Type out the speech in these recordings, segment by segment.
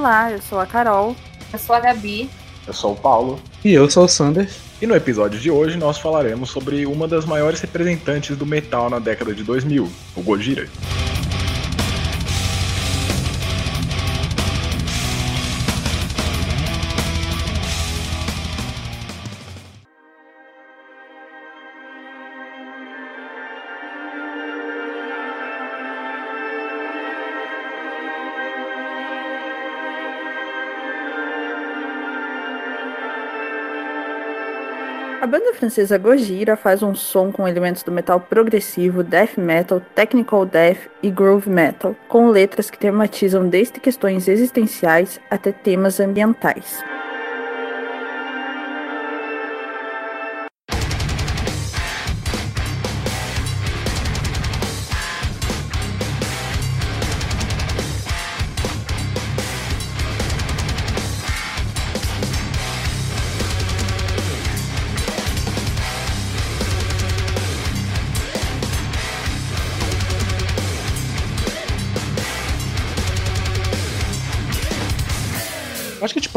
Olá, eu sou a Carol. Eu sou a Gabi. Eu sou o Paulo. E eu sou o Sander. E no episódio de hoje nós falaremos sobre uma das maiores representantes do metal na década de 2000, o Gojira. Francesa Gojira faz um som com elementos do metal progressivo, death metal, technical death e groove metal, com letras que tematizam desde questões existenciais até temas ambientais.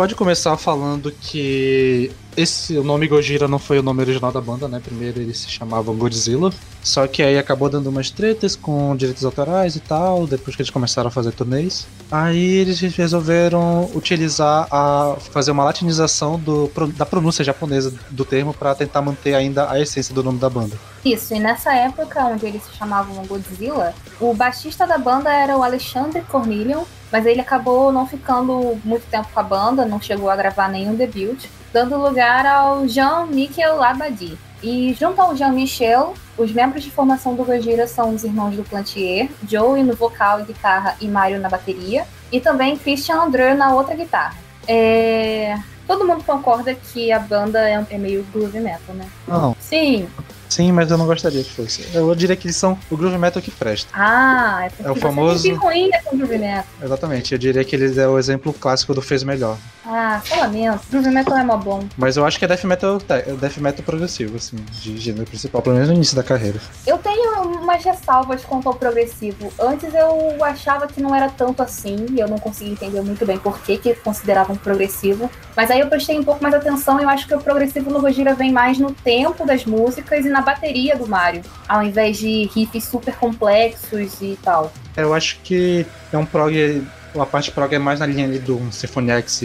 Pode começar falando que esse o nome Gojira não foi o nome original da banda, né? Primeiro eles se chamavam Godzilla, só que aí acabou dando umas tretas com direitos autorais e tal, depois que eles começaram a fazer turnês. Aí eles resolveram utilizar a fazer uma latinização do, da pronúncia japonesa do termo para tentar manter ainda a essência do nome da banda. Isso, e nessa época onde eles se chamavam Godzilla, o baixista da banda era o Alexandre Cornelion, mas ele acabou não ficando muito tempo com a banda, não chegou a gravar nenhum debut, dando lugar ao Jean-Michel Labadie. E junto ao Jean-Michel, os membros de formação do Gojira são os irmãos do Plantier, Joey no vocal e guitarra e Mario na bateria, e também Christian Andreu na outra guitarra. É... Todo mundo concorda que a banda é, é meio groove metal, né? Não. Sim. Sim, mas eu não gostaria que fosse. Eu diria que eles são o groove metal que presta. Ah, é porque É o famoso- você tem que ruim com groove metal. Exatamente, eu diria que eles é o exemplo clássico do fez melhor. Ah, só lamento. Groove metal é mó bom. Mas eu acho que é death metal, é death metal progressivo, assim, de gênero principal, pelo menos no início da carreira. Eu tenho umas ressalvas quanto ao progressivo. Antes eu achava que não era tanto assim, e eu não conseguia entender muito bem por que, que consideravam progressivo. Mas aí eu prestei um pouco mais atenção e eu acho que o progressivo no Gojira vem mais no tempo das músicas e na bateria do Mario, ao invés de riffs super complexos e tal. Eu acho que é um prog. A parte prog é mais na linha ali do Symphony X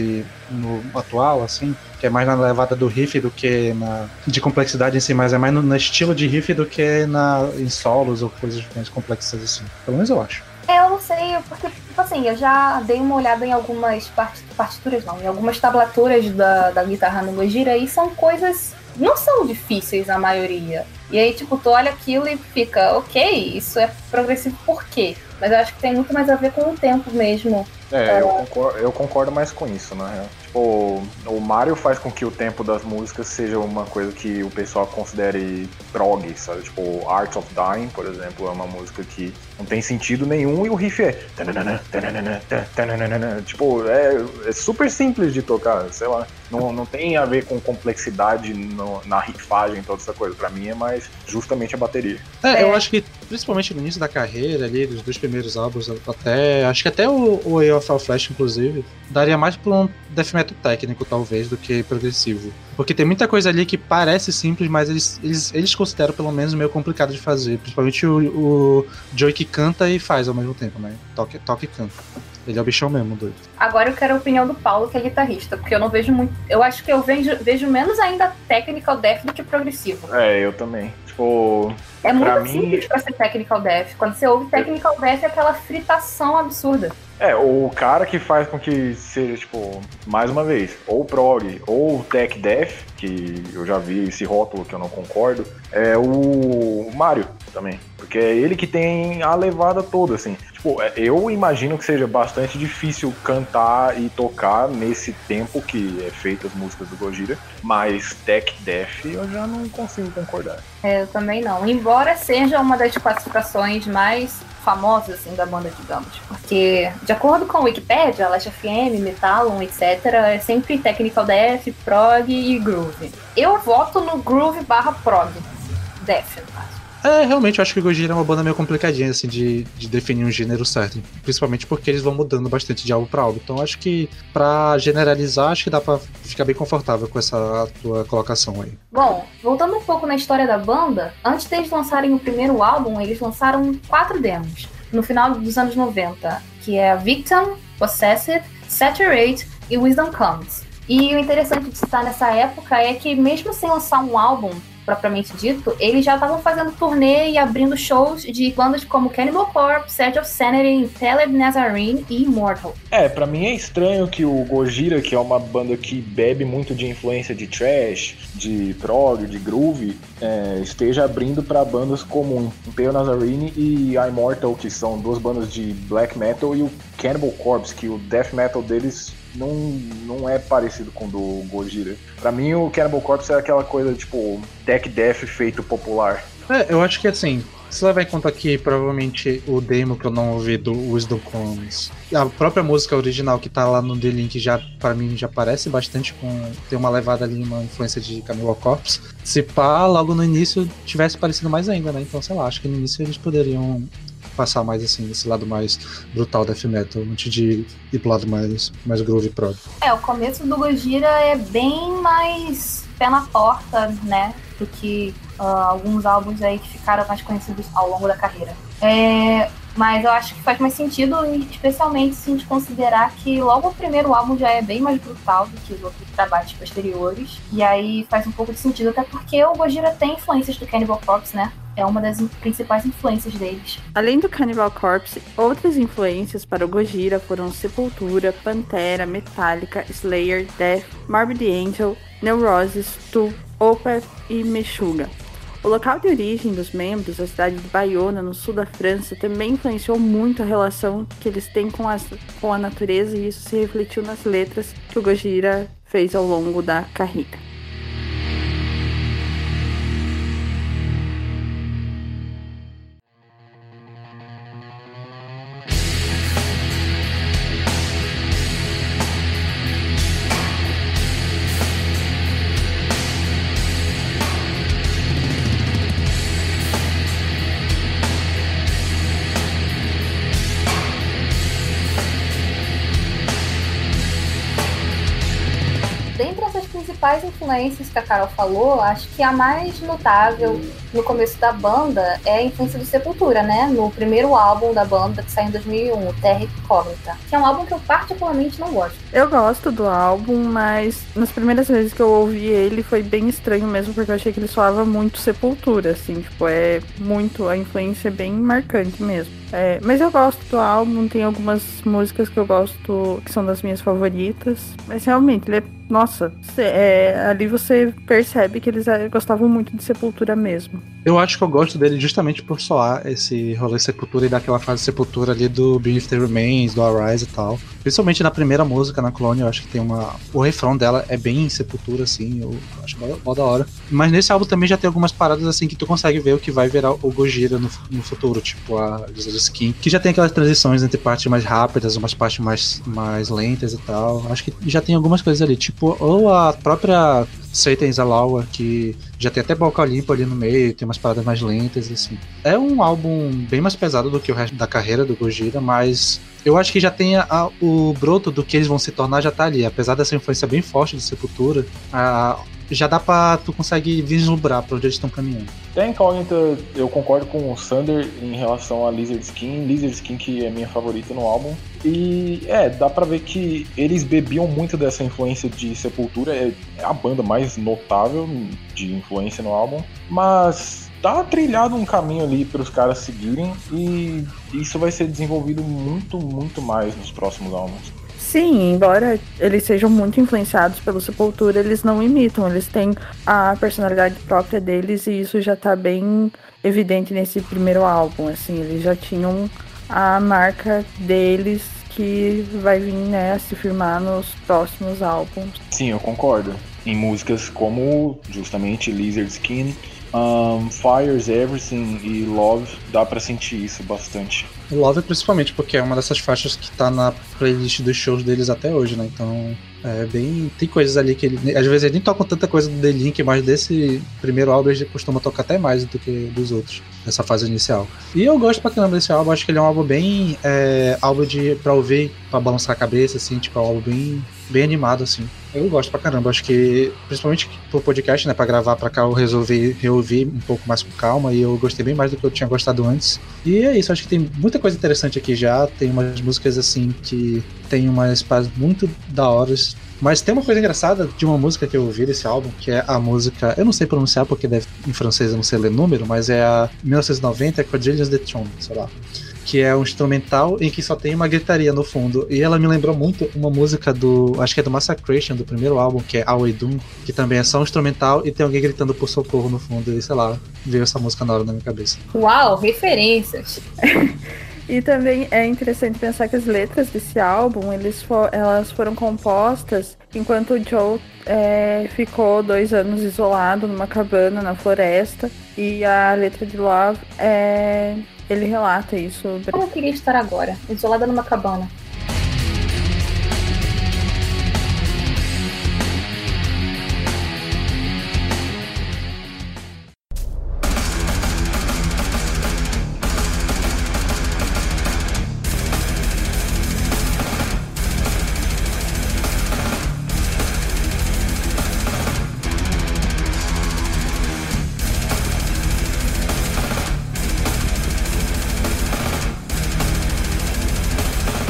no atual, assim, que é mais na levada do riff do que na de complexidade em si, mas é mais no, no estilo de riff do que na, em solos ou coisas mais complexas assim. Pelo menos eu acho. É, eu não sei, porque, tipo assim, eu já dei uma olhada em algumas part- partituras, não, em algumas tablaturas da, da guitarra no Gojira e são coisas. Não são difíceis a maioria. E aí, tipo, tu olha aquilo e fica, ok, isso é progressivo por quê? Mas eu acho que tem muito mais a ver com o tempo mesmo. É, eu concordo, eu concordo mais com isso, na real. Tipo, o Mario faz com que o tempo das músicas seja uma coisa que o pessoal considere prog, sabe? Tipo, Art of Dying, por exemplo, é uma música que não tem sentido nenhum e o riff é. Tipo, é, é super simples de tocar, sei lá. Não, não tem a ver com complexidade no- na riffagem, toda essa coisa. Pra mim é mais justamente a bateria. É, É. eu acho que principalmente no início da carreira ali, dos dois primeiros álbuns, até. Acho que até o, o Way of All Flash, inclusive, daria mais pra um death metal técnico, talvez, do que progressivo. Porque tem muita coisa ali que parece simples, mas eles, eles, eles consideram pelo menos meio complicado de fazer. Principalmente o, o Joey que canta e faz ao mesmo tempo, né? Toca, toca e canta. Ele é o bichão mesmo, doido. Agora eu quero a opinião do Paulo, que é guitarrista, porque eu não vejo muito. Eu acho que eu vejo, vejo menos ainda technical death do que progressivo. É, eu também. Tipo, É muito mim- simples pra ser technical death. Quando você ouve technical death é aquela fritação absurda. É, o cara que faz com que seja, tipo, mais uma vez, ou prog ou tech death, que eu já vi esse rótulo que eu não concordo, é o Mario também. Porque é ele que tem a levada toda, assim. Tipo, é, eu imagino que seja bastante difícil cantar e tocar nesse tempo que é feito as músicas do Gojira, mas Tech Death eu já não consigo concordar. É, eu também não. Embora seja uma das classificações mais famosas assim, da banda, digamos. Porque, de acordo com o Wikipedia, Last FM, Metallum, etc., é sempre Technical Death, Prog e Groove. Eu voto no Groove barra Prog. Death, no caso. É, realmente, eu acho que o Gojira é uma banda meio complicadinha, assim, de, de definir um gênero certo. Principalmente porque eles vão mudando bastante de álbum pra álbum. Então, acho que, pra generalizar, acho que dá pra ficar bem confortável com essa tua colocação aí. Bom, voltando um pouco na história da banda, antes deles lançarem o primeiro álbum, eles lançaram quatro demos. No final dos anos 90, que é Victim, Possessed, Saturate e Wisdom Comes. E o interessante de citar nessa época é que, mesmo sem lançar um álbum propriamente dito, eles já estavam fazendo turnê e abrindo shows de bandas como Cannibal Corpse, Edge of Sanity, Taleb Nazarene e Immortal. É, para mim é estranho que o Gojira, que é uma banda que bebe muito de influência de trash, de prog, de groove, é, esteja abrindo para bandas como Impale Nazarene e Immortal, que são duas bandas de black metal, e o Cannibal Corpse, que o death metal deles não, não é parecido com o do Gojira. Pra mim, o Cannibal Corpse é aquela coisa, tipo, tech death feito popular. É, eu acho que assim, se levar em conta que provavelmente o demo que eu não ouvi do Wisdom Comes, a própria música original que tá lá no The Link já, para mim, já parece bastante com. tem uma levada ali, uma influência de Cannibal Corpse. Se pá, logo no início tivesse parecido mais ainda, né? Então, sei lá, acho que no início eles poderiam passar mais assim, nesse lado mais brutal death metal, antes de ir pro lado mais, mais groove prog. É, o começo do Gojira é bem mais pé na porta, né? Do que uh, alguns álbuns aí que ficaram mais conhecidos ao longo da carreira. É, mas eu acho que faz mais sentido, especialmente se a gente considerar que logo o primeiro álbum já é bem mais brutal do que os outros trabalhos posteriores. E aí faz um pouco de sentido, até porque o Gojira tem influências do Cannibal Corpse, né? É uma das principais influências deles. Além do Cannibal Corpse, outras influências para o Gojira foram Sepultura, Pantera, Metallica, Slayer, Death, Morbid Angel, Neurosis, Tu, Opeth e Meshuggah. O local de origem dos membros, a cidade de Bayona, no sul da França, também influenciou muito a relação que eles têm com, as, com a natureza e isso se refletiu nas letras que o Gojira fez ao longo da carreira. Que a Carol falou, acho que a mais notável no começo da banda é a influência do Sepultura, né? No primeiro álbum da banda que saiu em 2001, Terra Incógnita, que é um álbum que eu particularmente não gosto. Eu gosto do álbum, mas nas primeiras vezes que eu ouvi ele foi bem estranho mesmo, porque eu achei que ele soava muito Sepultura, assim, tipo, é muito, a influência é bem marcante mesmo. É, mas eu gosto do álbum, tem algumas músicas que eu gosto, que são das minhas favoritas, mas realmente ele é nossa, é, ali você percebe que eles é, gostavam muito de Sepultura mesmo. Mm-hmm. Eu acho que eu gosto dele justamente por soar esse rolê Sepultura e daquela fase Sepultura ali do Beneath the Remains, do Arise e tal. Principalmente na primeira música, na Clone, eu acho que tem uma. O refrão dela é bem Sepultura, assim, eu acho mó da hora. Mas nesse álbum também já tem algumas paradas assim que tu consegue ver o que vai virar o Gojira no, no futuro, tipo a Lisa Skin, que já tem aquelas transições entre partes mais rápidas, umas partes mais, mais lentas e tal. Acho que já tem algumas coisas ali, tipo, ou a própria Satan's Alawa, que já tem até boca limpo ali no meio, tem umas paradas mais lentas, assim. É um álbum bem mais pesado do que o resto da carreira do Gojira, mas eu acho que já tem a, o broto do que eles vão se tornar já tá ali. Apesar dessa influência bem forte de Sepultura, a, já dá pra tu consegue vislumbrar pra onde eles estão caminhando. Tem incógnita, eu concordo com o Sander em relação a Lizard Skin, Lizard Skin que é minha favorita no álbum. E é, dá pra ver que eles bebiam muito dessa influência de Sepultura, é a banda mais notável de influência no álbum, mas tá trilhado um caminho ali para os caras seguirem e isso vai ser desenvolvido muito, muito mais nos próximos álbuns. Sim, embora eles sejam muito influenciados pelo Sepultura, eles não imitam, eles têm a personalidade própria deles e isso já tá bem evidente nesse primeiro álbum, assim, eles já tinham a marca deles que vai vir, né, a se firmar nos próximos álbuns. Sim, eu concordo. Em músicas como justamente Lizard Skin, um, Fires Everything e Love, dá para sentir isso bastante. Love principalmente porque é uma dessas faixas que tá na playlist dos shows deles até hoje, né? Então é bem. Tem coisas ali que ele. Às vezes ele nem toca tanta coisa do The Link, mas desse primeiro álbum ele costuma tocar até mais do que dos outros, nessa fase inicial. E eu gosto pra caramba desse álbum, acho que ele é um álbum bem. É, álbum de, pra ouvir, pra balançar a cabeça, assim, tipo, é um álbum bem, bem animado, assim. Eu gosto pra caramba, acho que, principalmente pro podcast, né, pra gravar pra cá, eu resolvi reouvir um pouco mais com calma e eu gostei bem mais do que eu tinha gostado antes. E é isso, acho que tem muita coisa interessante aqui já, tem umas músicas assim que tem umas partes muito da hora. Mas tem uma coisa engraçada de uma música que eu ouvi desse álbum, que é a música, eu não sei pronunciar porque deve, em francês eu não sei ler número, mas é a 1990 Quadrilhas de Tron, sei lá que é um instrumental em que só tem uma gritaria no fundo. E ela me lembrou muito uma música do. Acho que é do Massacration, do primeiro álbum, que é Away Doom, que também é só um instrumental e tem alguém gritando por socorro no fundo. E sei lá, veio essa música na hora na minha cabeça. Uau, referências! E também é interessante pensar que as letras desse álbum, eles for, elas foram compostas enquanto o Joe é, ficou dois anos isolado numa cabana na floresta. E a letra de Love, é, ele relata isso. Como eu queria estar agora, isolada numa cabana.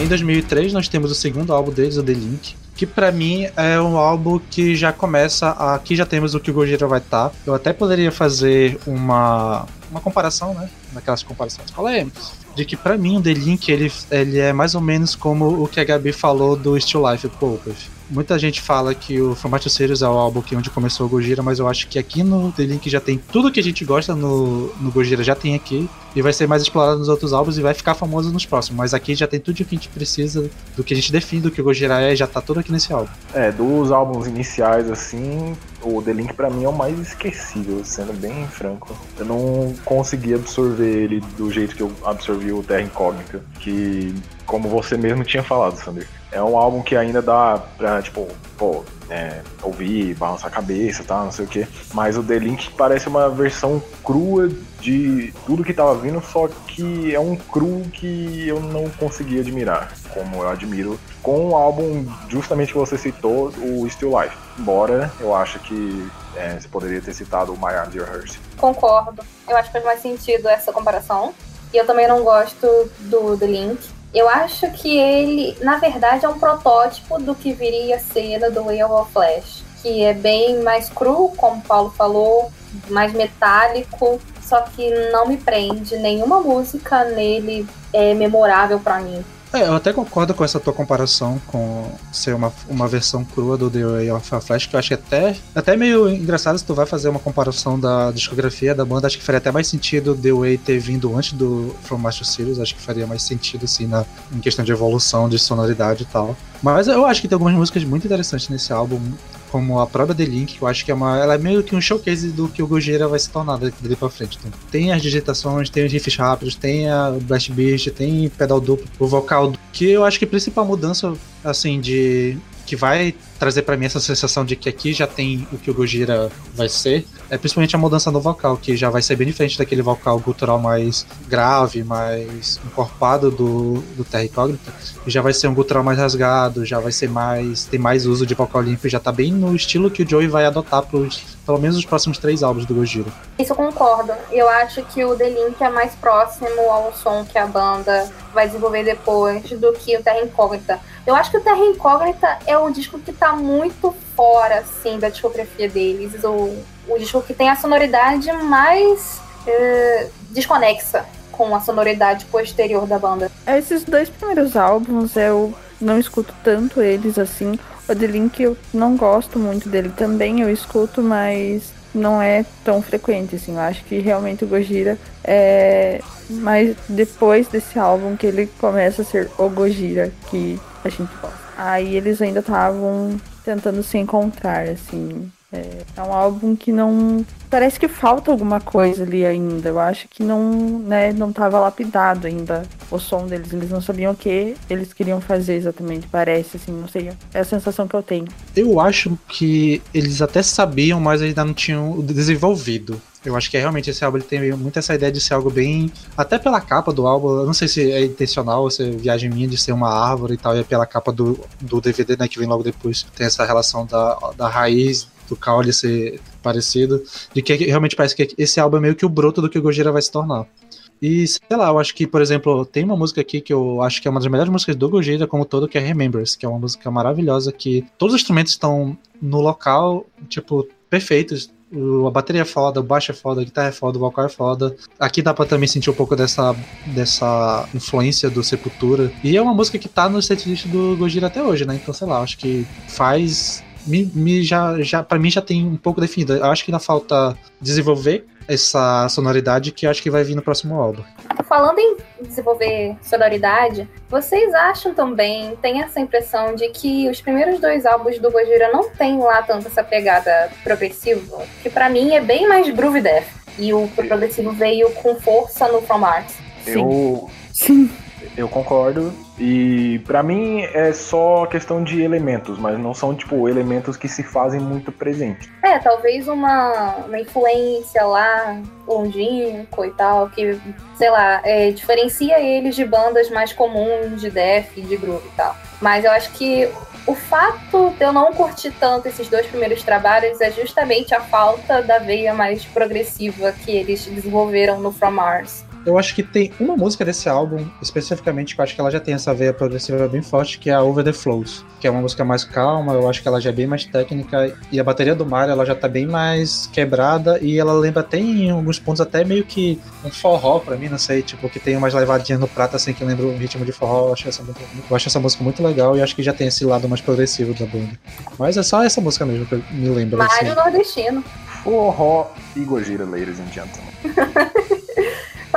2003 nós temos o segundo álbum deles, o The Link, que para mim é um álbum que já começa. A, aqui já temos o que o Gojira vai estar. Tá. Eu até poderia fazer uma, uma comparação, né? Naquelas comparações polêmicas. De que para mim o The Link ele, ele é mais ou menos como o que a Gabi falou do Still Life Poucas Muita gente fala que o Formato Serious é o álbum que onde começou o Gojira, mas eu acho que aqui no The Link já tem tudo que a gente gosta no, no Gojira, já tem aqui. E vai ser mais explorado nos outros álbuns e vai ficar famoso nos próximos. Mas aqui já tem tudo o que a gente precisa, do que a gente define do que o Gojira é, já tá tudo aqui nesse álbum. É, dos álbuns iniciais, assim, o The Link pra mim é o mais esquecível, sendo bem franco. Eu não consegui absorver ele do jeito que eu absorvi o Terra Incógnita, que, como você mesmo tinha falado, Sander, é um álbum que ainda dá pra, tipo, pô, é, ouvir, balançar a cabeça, tá, não sei o que. Mas o The Link parece uma versão crua de tudo que tava vindo, só que é um cru que eu não consegui admirar, como eu admiro com o álbum justamente que você citou, o Still Life. Embora eu acho que é, você poderia ter citado o My Arms Your Hearse. Concordo. Eu acho que faz mais sentido essa comparação. E eu também não gosto do The Link. Eu acho que ele, na verdade, é um protótipo do que viria a ser The Way of Flash, que é bem mais cru, como o Paulo falou, mais metálico, só que não me prende. Nenhuma música nele é memorável para mim. É, eu até concordo com essa tua comparação com ser uma, uma versão crua do The Way of a Flash, que eu acho que até, até meio engraçado se tu vai fazer uma comparação da discografia da banda, acho que faria até mais sentido The Way ter vindo antes do From Master Series, acho que faria mais sentido, assim, na, em questão de evolução, de sonoridade e tal. Mas eu acho que tem algumas músicas muito interessantes nesse álbum, como a própria The Link, que eu acho que é uma. Ela é meio que um showcase do que o Gojira vai se tornar dali pra frente. Então, tem as digitações, tem os riffs rápidos, tem a Blast Beast, tem pedal duplo, o vocal. Que eu acho que a principal mudança, assim, de. que vai trazer para mim essa sensação de que aqui já tem o que o Gojira vai ser, é principalmente a mudança no vocal, que já vai ser bem diferente daquele vocal gutural mais grave, mais encorpado do, do Terra Incógnita, já vai ser um gutural mais rasgado, já vai ser mais. tem mais uso de vocal limpo, já tá bem no estilo que o Joey vai adotar pros, pelo menos os próximos três álbuns do Gojira. Isso eu concordo. Eu acho que o The Link é mais próximo ao som que a banda vai desenvolver depois do que o Terra Incógnita. Eu acho que o Terra Incógnita é um disco que tá muito fora, assim, da discografia deles. O, o disco que tem a sonoridade mais é, desconexa com a sonoridade posterior da banda. Esses dois primeiros álbuns eu não escuto tanto eles assim. O The Link eu não gosto muito dele também, eu escuto, mas não é tão frequente, assim. Eu acho que realmente o Gojira é mais depois desse álbum que ele começa a ser o Gojira que a gente gosta. Aí eles ainda estavam tentando se encontrar, assim. É, é, um álbum que não. Parece que falta alguma coisa ali ainda. Eu acho que não, né, não tava lapidado ainda o som deles. Eles não sabiam o que eles queriam fazer exatamente. Parece, assim, não sei. É a sensação que eu tenho. Eu acho que eles até sabiam, mas ainda não tinham desenvolvido. Eu acho que é, realmente esse álbum ele tem muito essa ideia de ser algo bem. Até pela capa do álbum, eu não sei se é intencional ou se é viagem minha de ser uma árvore e tal, e é pela capa do, do DVD, né, que vem logo depois. Tem essa relação da, da raiz do caule ser parecido, de que realmente parece que esse álbum é meio que o broto do que o Gojira vai se tornar. E sei lá, eu acho que, por exemplo, tem uma música aqui que eu acho que é uma das melhores músicas do Gojira como todo, que é Remembers, que é uma música maravilhosa que todos os instrumentos estão no local, tipo, perfeitos. A bateria é foda, o baixo é foda, a guitarra é foda, o vocal é foda. Aqui dá pra também sentir um pouco dessa, dessa influência do Sepultura. E é uma música que tá no setlist do Gojira até hoje, né? Então, sei lá, acho que faz me, me já, já para mim já tem um pouco definido. Eu acho que ainda falta desenvolver essa sonoridade que acho que vai vir no próximo álbum. Falando em desenvolver sonoridade, vocês acham também, tem essa impressão de que os primeiros dois álbuns do Gojira não tem lá tanto essa pegada progressiva, que para mim é bem mais groove death. E o progressivo veio com força no From Mars. Sim. Eu... Sim. Eu concordo. E para mim é só questão de elementos, mas não são tipo elementos que se fazem muito presente. É, talvez uma, uma influência lá longínqua e tal, que, sei lá, é, diferencia eles de bandas mais comuns de death, de groove e tal. Mas eu acho que o fato de eu não curtir tanto esses dois primeiros trabalhos é justamente a falta da veia mais progressiva que eles desenvolveram no From Mars. Eu acho que tem uma música desse álbum, especificamente, que eu acho que ela já tem essa veia progressiva bem forte, que é a Over the Flows, que é uma música mais calma, eu acho que ela já é bem mais técnica, e a bateria do Mario, ela já tá bem mais quebrada, e ela lembra até em alguns pontos até meio que um forró pra mim, não sei, tipo, que tem umas levadinhas no prato, assim, que lembra um ritmo de forró, eu acho, essa, eu acho essa música muito legal, e acho que já tem esse lado mais progressivo da banda. Mas é só essa música mesmo que me lembra. Mario assim. nordestino. Forró e Gojira, ladies and gentlemen.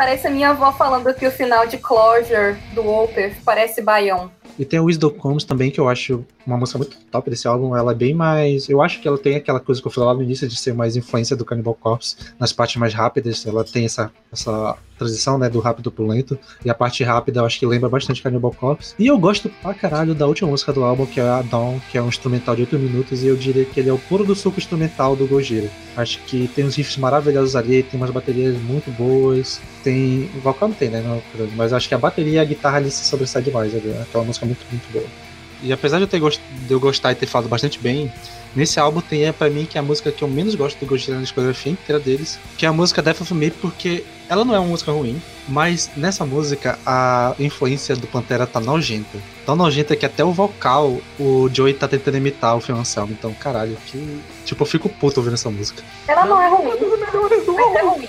Parece a minha avó falando que o final de Closure do Opeth parece Baião. E tem o Wisdom Comes também, que eu acho uma música muito top desse álbum. Ela é bem mais. Eu acho que ela tem aquela coisa que eu falei lá no início de ser mais influência do Cannibal Corpse nas partes mais rápidas. Ela tem essa, essa transição, né, do rápido pro lento. E a parte rápida eu acho que lembra bastante Cannibal Corpse. E eu gosto pra caralho da última música do álbum, que é a Dawn, que é um instrumental de 8 minutos. E eu diria que ele é o puro do suco instrumental do Gojira. Acho que tem uns riffs maravilhosos ali, tem umas baterias muito boas. Tem. O vocal não tem, né? Não, mas acho que a bateria e a guitarra ali se sobressai demais. É aquela música muito, muito boa. E apesar de eu, ter gost... de eu gostar e ter falado bastante bem, nesse álbum tem é, pra mim que é a música que eu menos gosto do Gojira na discografia inteira deles, que é a música Death of Me, porque ela não é uma música ruim, mas nessa música a influência do Pantera tá nojenta. Tão nojenta que até o vocal o Joey tá tentando imitar o Phil Anselmo. Então, caralho, que. Tipo, eu fico puto ouvindo essa música. Ela não é ruim. Mas é ruim.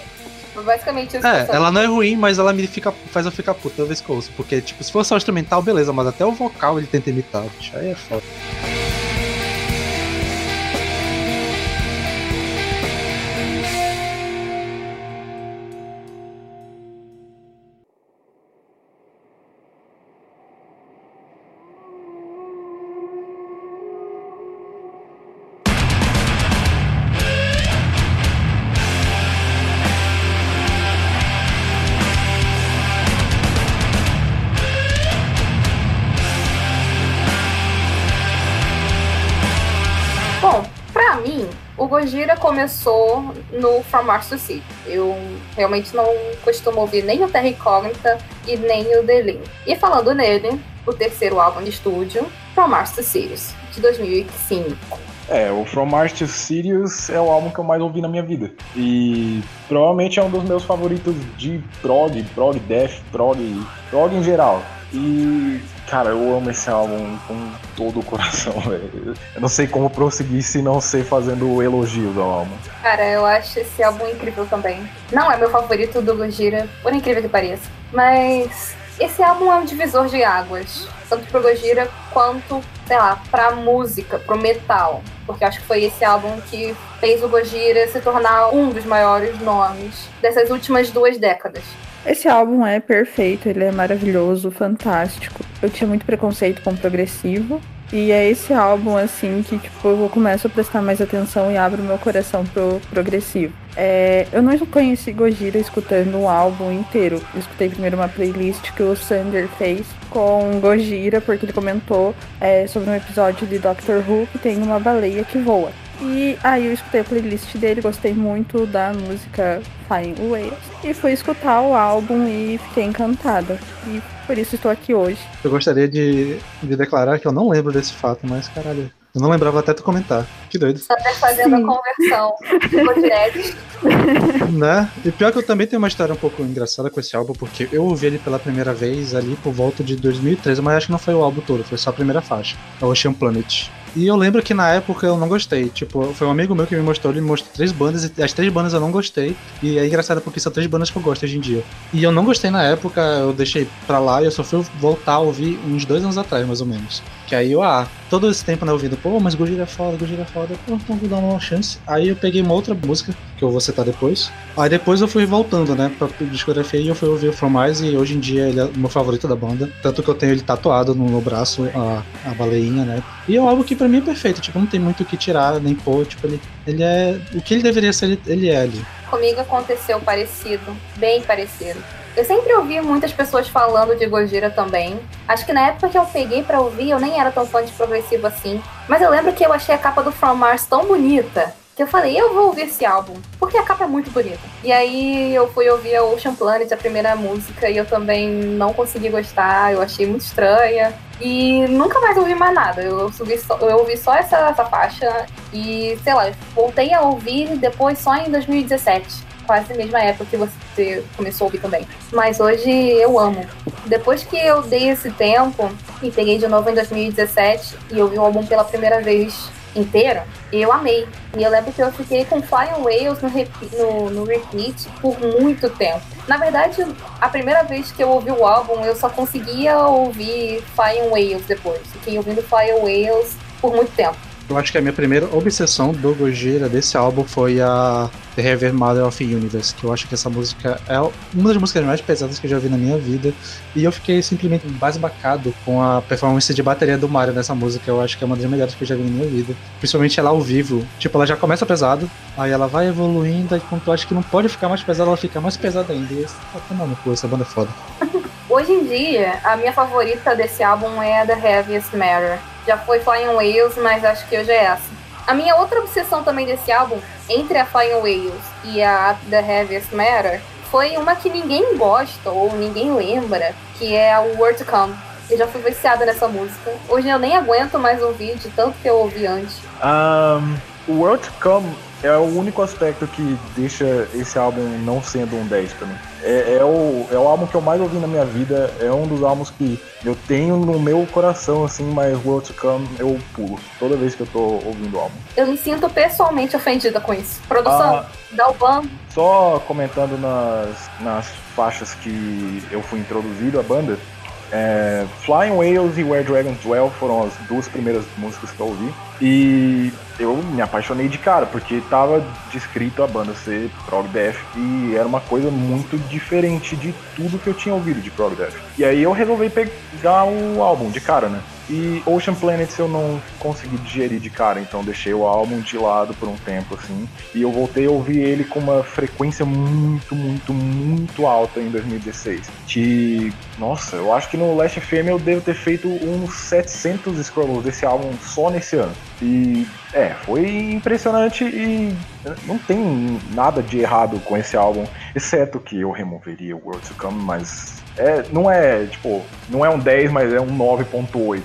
Basicamente isso. É, ela não é ruim, mas ela me fica, faz eu ficar puta toda vez que eu ouço. Porque, tipo, se fosse só instrumental, beleza, mas até o vocal ele tenta imitar. Bicho, aí é foda. Gojira começou no From Mars to Sea. Eu realmente não costumo ouvir nem o Terra Incógnita e nem o The Link. E falando nele, o terceiro álbum de estúdio, From Mars to Sirius, de 2005. É, o From Mars to Sirius é o álbum que eu mais ouvi na minha vida. E provavelmente é um dos meus favoritos de prog, prog death, prog, prog em geral. E, cara, eu amo esse álbum com todo o coração, velho. Eu não sei como prosseguir se não ser fazendo elogios ao álbum. Cara, eu acho esse álbum incrível também. Não é meu favorito do Gojira, por incrível que pareça. Mas esse álbum é um divisor de águas. Tanto pro Gojira quanto, sei lá, pra música, pro metal. Porque acho que foi esse álbum que fez o Gojira se tornar um dos maiores nomes dessas últimas duas décadas. Esse álbum é perfeito, ele é maravilhoso, fantástico. Eu tinha muito preconceito com progressivo. E é esse álbum, assim, que, tipo, eu começo a prestar mais atenção e abro meu coração pro progressivo. É, eu não conheci Gojira escutando o álbum inteiro. Eu escutei primeiro uma playlist que o Sander fez com Gojira, porque ele comentou é, sobre um episódio de Doctor Who que tem uma baleia que voa. E aí eu escutei a playlist dele, gostei muito da música Flying Whales. E fui escutar o álbum e fiquei encantada. E por isso estou aqui hoje. Eu gostaria de, de declarar que eu não lembro desse fato, mas caralho, eu não lembrava até tu comentar. Que doido. Só tá fazendo Sim. a conversão. Ficou direto. né? E pior que eu também tenho uma história um pouco engraçada com esse álbum, porque eu ouvi ele pela primeira vez ali por volta de 2013, mas acho que não foi o álbum todo, foi só a primeira faixa. É o Ocean Planet. E eu lembro que na época eu não gostei. Tipo, foi um amigo meu que me mostrou, ele me mostrou três bandas, e as três bandas eu não gostei. E é engraçado porque são três bandas que eu gosto hoje em dia. E eu não gostei na época, eu deixei pra lá e eu só fui voltar a ouvir uns dois anos atrás, mais ou menos. Que aí eu, ah, todo esse tempo na ouvindo, pô, mas Gojira é foda, Gojira é foda, pô, então vou dar uma chance. Aí eu peguei uma outra música, que eu vou citar depois. Aí depois eu fui voltando, né, pra discografia e eu fui ouvir o From Mars e hoje em dia ele é o meu favorito da banda. Tanto que eu tenho ele tatuado no, braço, a, a baleinha, né. E é algo que pra mim é perfeito, tipo, não tem muito o que tirar, nem pôr, tipo, ele, ele é. O que ele deveria ser, ele, ele é ali. Comigo aconteceu parecido, bem parecido. Eu sempre ouvi muitas pessoas falando de Gojira também. Acho que na época que eu peguei para ouvir, eu nem era tão fã de progressivo assim. Mas eu lembro que eu achei a capa do From Mars tão bonita que eu falei, eu vou ouvir esse álbum, porque a capa é muito bonita. E aí eu fui ouvir a Ocean Planet, a primeira música, e eu também não consegui gostar, eu achei muito estranha. E nunca mais ouvi mais nada. Eu, ouvi só, eu ouvi só essa, essa faixa e, sei lá, voltei a ouvir depois só em 2017 quase a mesma época que você começou a ouvir também. Mas hoje eu amo. Depois que eu dei esse tempo e peguei de novo em 2017 e ouvi o álbum pela primeira vez inteiro, eu amei. E eu lembro que eu fiquei com Flying Whales no, no, no, repeat por muito tempo. Na verdade, a primeira vez que eu ouvi o álbum, eu só conseguia ouvir Flying Whales depois. Fiquei ouvindo Flying Whales por muito tempo. Eu acho que a minha primeira obsessão do Gojira desse álbum foi a The Heaven Mother of Universe, que eu acho que essa música é uma das músicas mais pesadas que eu já vi na minha vida. E eu fiquei simplesmente basbacado com a performance de bateria do Mario nessa música. Eu acho que é uma das melhores que eu já vi na minha vida. Principalmente ela ao vivo. Tipo, ela já começa pesado, aí ela vai evoluindo, e quando tu acha que não pode ficar mais pesada, ela fica mais pesada ainda. E tá tomando cu, essa banda é foda. Hoje em dia, a minha favorita desse álbum é The Heaviest Matter. Já foi Flying Whales, mas acho que hoje é essa. A minha outra obsessão também desse álbum, entre a Flying Whales e a The Heaviest Matter, foi uma que ninguém gosta ou ninguém lembra, que é o World to Come. Eu já fui viciada nessa música. Hoje eu nem aguento mais ouvir de tanto que eu ouvi antes. Um, World to Come é o único aspecto que deixa esse álbum não sendo um 10 pra mim. É, é, o, é o álbum que eu mais ouvi na minha vida, é um dos álbuns que eu tenho no meu coração, assim, mas World to Come eu pulo toda vez que eu tô ouvindo o álbum. Eu me sinto pessoalmente ofendida com isso. Produção, ah, dá o ban. Só comentando nas, nas faixas que eu fui introduzido à banda, é, Flying Whales e Where Dragons Dwell foram as duas primeiras músicas que eu ouvi. E eu me apaixonei de cara, porque tava descrito a banda ser prog death e era uma coisa muito diferente de tudo que eu tinha ouvido de prog death. E aí eu resolvi pegar o álbum de cara, né? E Ocean Planets eu não consegui digerir de cara, então deixei o álbum de lado por um tempo, assim. E eu voltei a ouvir ele com uma frequência muito, muito, muito alta em 2016. Que, nossa, eu acho que no Last FM eu devo ter feito uns 700 scrolls desse álbum só nesse ano. E é, foi impressionante e não tem nada de errado com esse álbum, exceto que eu removeria o World to Come, mas É, não é, tipo, não é um 10, mas é um 9.8.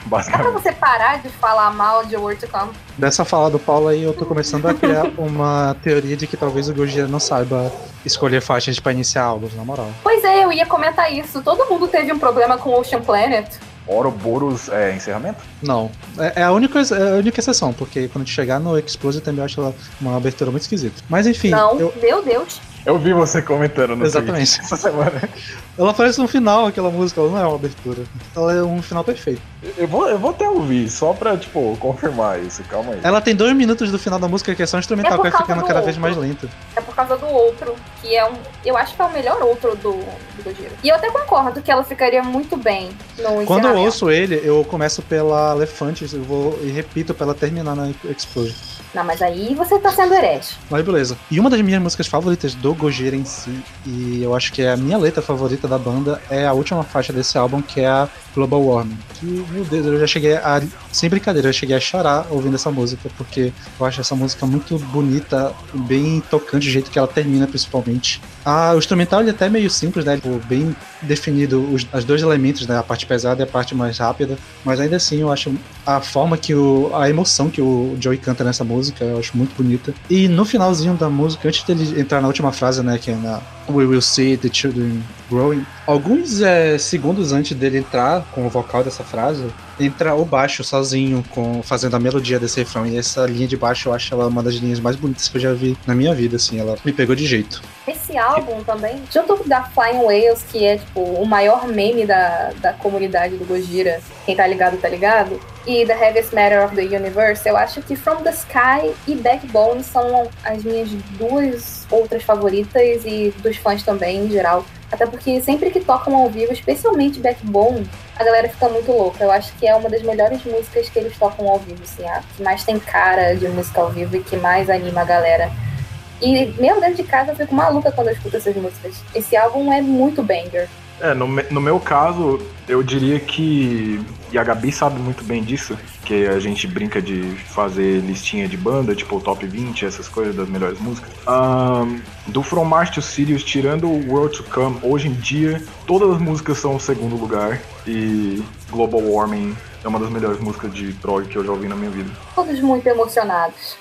Dá pra você parar de falar mal de World to Come? Dessa fala do Paulo aí, eu tô começando a criar uma teoria de que talvez o Gojira não saiba escolher faixas pra iniciar álbuns, na moral. Pois é, eu ia comentar isso. Todo mundo teve um problema com Ocean Planet. Ouroboros é encerramento? Não. É, é, a única, é a única exceção, porque quando chegar no Explosive também eu acho ela uma abertura muito esquisita. Mas enfim. Não, eu... meu Deus. Eu vi você comentando no Exatamente. essa semana. Ela aparece no final, aquela música, ela não é uma abertura. Ela é um final perfeito. Eu vou, eu vou até ouvir, só pra, tipo, confirmar isso, calma aí. Ela tem dois minutos do final da música que é só instrumental, é que vai ficando cada outro. vez mais lento. É por causa do outro, que é um. Eu acho que é o melhor outro do, do Gojira. E eu até concordo que ela ficaria muito bem no Quando eu ouço ele, eu começo pela Elefante eu vou, e repito pra ela terminar na Explosion. Não, mas aí você tá sendo herege. Mas beleza. E uma das minhas músicas favoritas do Gojira em si, e eu acho que é a minha letra favorita da banda, é a última faixa desse álbum, que é a Global Warming. Que, meu Deus, eu já cheguei a. Sem brincadeira, eu cheguei a chorar ouvindo essa música, porque eu acho essa música muito bonita, bem tocante, o jeito que ela termina, principalmente. Ah, o instrumental ele é até meio simples, né? Tipo, bem definido os as dois elementos, né? A parte pesada e a parte mais rápida. Mas ainda assim, eu acho a forma que o. a emoção que o Joey canta nessa música, eu acho muito bonita. E no finalzinho da música, antes dele entrar na última frase, né? Que é na We Will See the Children Growing. Alguns é, segundos antes dele entrar com o vocal dessa frase, entra o baixo sozinho, com fazendo a melodia desse refrão. E essa linha de baixo eu acho ela uma das linhas mais bonitas que eu já vi na minha vida, assim. Ela me pegou de jeito. Esse álbum também, junto da Flying Whales, que é tipo o maior meme da, da comunidade do Gojira, quem tá ligado, tá ligado, e The Heaviest Matter of the Universe, eu acho que From the Sky e Backbone são as minhas duas outras favoritas e dos fãs também, em geral. Até porque sempre que tocam ao vivo, especialmente Backbone, a galera fica muito louca. Eu acho que é uma das melhores músicas que eles tocam ao vivo, assim, a que mais tem cara de música ao vivo e que mais anima a galera. E mesmo dentro de casa eu fico maluca quando eu escuto essas músicas. Esse álbum é muito banger. É, no, no meu caso, eu diria que. E a Gabi sabe muito bem disso, que a gente brinca de fazer listinha de banda, tipo o top 20, essas coisas das melhores músicas. Um, do From Mars to Sirius, tirando o World to Come, hoje em dia, todas as músicas são o segundo lugar. E Global Warming é uma das melhores músicas de prog que eu já ouvi na minha vida. Todos muito emocionados.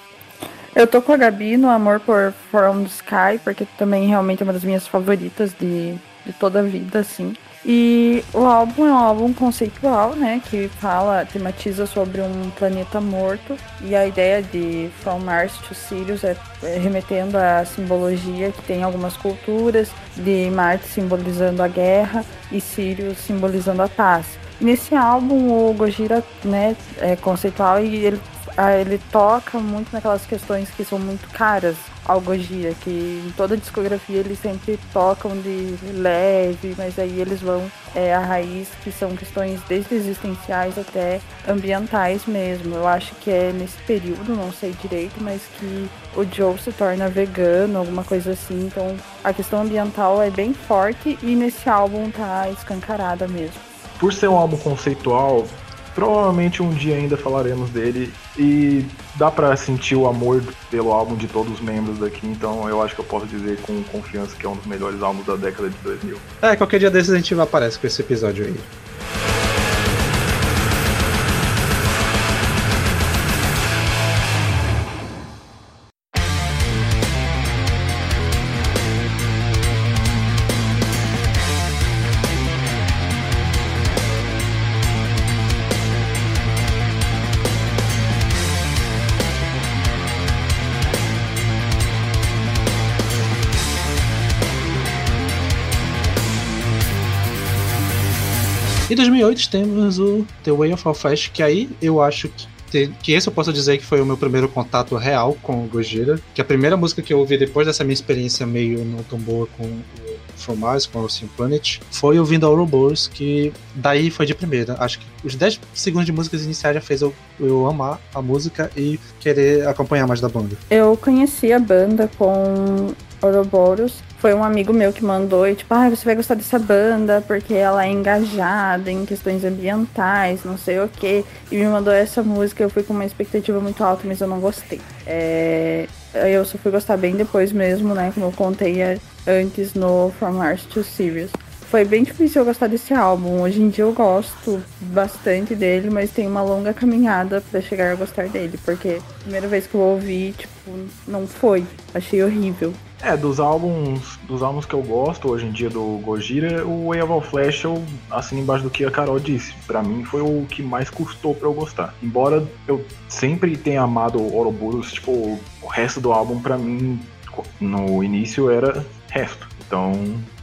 Eu tô com a Gabi no Amor por From the Sky, porque também realmente é uma das minhas favoritas de, de toda a vida, assim. E o álbum é um álbum conceitual, né? Que fala, tematiza sobre um planeta morto. E a ideia de From Mars to Sirius é, é remetendo à simbologia que tem algumas culturas, de Marte simbolizando a guerra e Sirius simbolizando a paz. Nesse álbum, o Gojira né, é conceitual e ele ah, ele toca muito naquelas questões que são muito caras ao Gojira, que em toda discografia eles sempre tocam de leve, mas aí eles vão é, à raiz, que são questões desde existenciais até ambientais mesmo. Eu acho que é nesse período, não sei direito, mas que o Joe se torna vegano, alguma coisa assim. Então a questão ambiental é bem forte e nesse álbum tá escancarada mesmo. Por ser um álbum conceitual, Provavelmente um dia ainda falaremos dele e dá para sentir o amor pelo álbum de todos os membros daqui, então eu acho que eu posso dizer com confiança que é um dos melhores álbuns da década de 2000. É, qualquer dia desses a gente aparece com esse episódio aí. 2008 temos o The Way of All Fast, que aí eu acho que que esse eu posso dizer que foi o meu primeiro contato real com o Gojira, que a primeira música que eu ouvi depois dessa minha experiência meio não tão boa com o From Mars, com o Sim Planet, foi ouvindo Ouroboros, que daí foi de primeira. Acho que os 10 segundos de músicas iniciais já fez eu, eu amar a música e querer acompanhar mais da banda. Eu conheci a banda com Ouroboros foi um amigo meu que mandou e tipo, ah, você vai gostar dessa banda porque ela é engajada em questões ambientais, não sei o que. E me mandou essa música, eu fui com uma expectativa muito alta, mas eu não gostei. É... Eu só fui gostar bem depois mesmo, né? Como eu contei antes no From Mars to Sirius. Foi bem difícil eu gostar desse álbum. Hoje em dia eu gosto bastante dele, mas tem uma longa caminhada para chegar a gostar dele, porque a primeira vez que eu ouvi, tipo, não foi. Achei horrível. É, dos álbuns, dos álbuns que eu gosto hoje em dia do Gojira, o Way of All Flash eu assino embaixo do que a Carol disse. Para mim foi o que mais custou para eu gostar. Embora eu sempre tenha amado Ouroboros, tipo, o resto do álbum para mim no início era resto. Então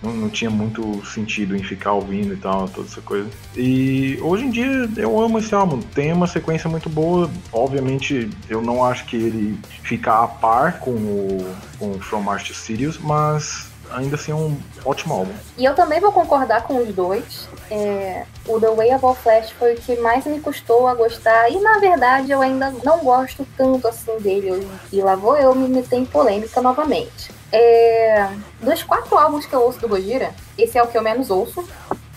não, não, tinha muito sentido em ficar ouvindo e tal, toda essa coisa. E hoje em dia eu amo esse álbum. Tem uma sequência muito boa. Obviamente eu não acho que ele fica a par com o com From Mars to Sirius, mas ainda assim é um ótimo álbum. E eu também vou concordar com os dois. É, o The Way of All Flash foi o que mais me custou a gostar. E na verdade eu ainda não gosto tanto assim dele E lá vou eu me meter em polêmica novamente. É, dos quatro álbuns que eu ouço do Gojira, esse é o que eu menos ouço.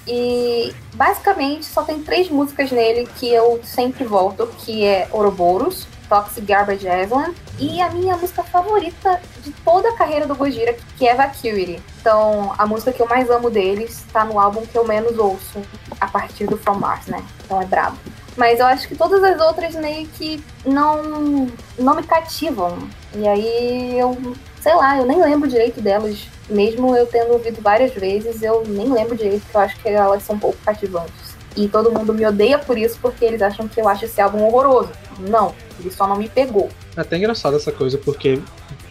E basicamente só tem três músicas nele que eu sempre volto, que é Ouroboros, Toxic Garbage Island e a minha música favorita de toda a carreira do Gojira, que é Vacuity. Então, a música que eu mais amo deles está no álbum que eu menos ouço a partir do From Mars, né? Então é brabo. Mas eu acho que todas as outras meio que não, não me cativam. E aí eu sei lá, eu nem lembro direito delas. Mesmo eu tendo ouvido várias vezes, eu nem lembro direito, porque eu acho que elas são um pouco cativantes. E todo mundo me odeia por isso, porque eles acham que eu acho esse álbum horroroso. Não, ele só não me pegou. É até engraçado essa coisa, porque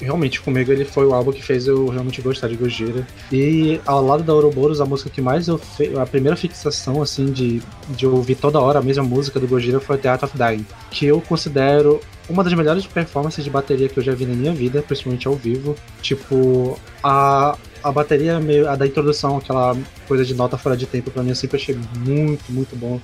realmente comigo ele foi o álbum que fez eu realmente gostar de Gojira. E ao lado da Ouroboros, a música que mais eu fe... a primeira fixação assim de, de ouvir toda hora a mesma música do Gojira foi The Art of Dying, que eu considero uma das melhores performances de bateria que eu já vi na minha vida, principalmente ao vivo. Tipo, a, a bateria meio, a da introdução, aquela coisa de nota fora de tempo, pra mim eu sempre achei muito, muito bom.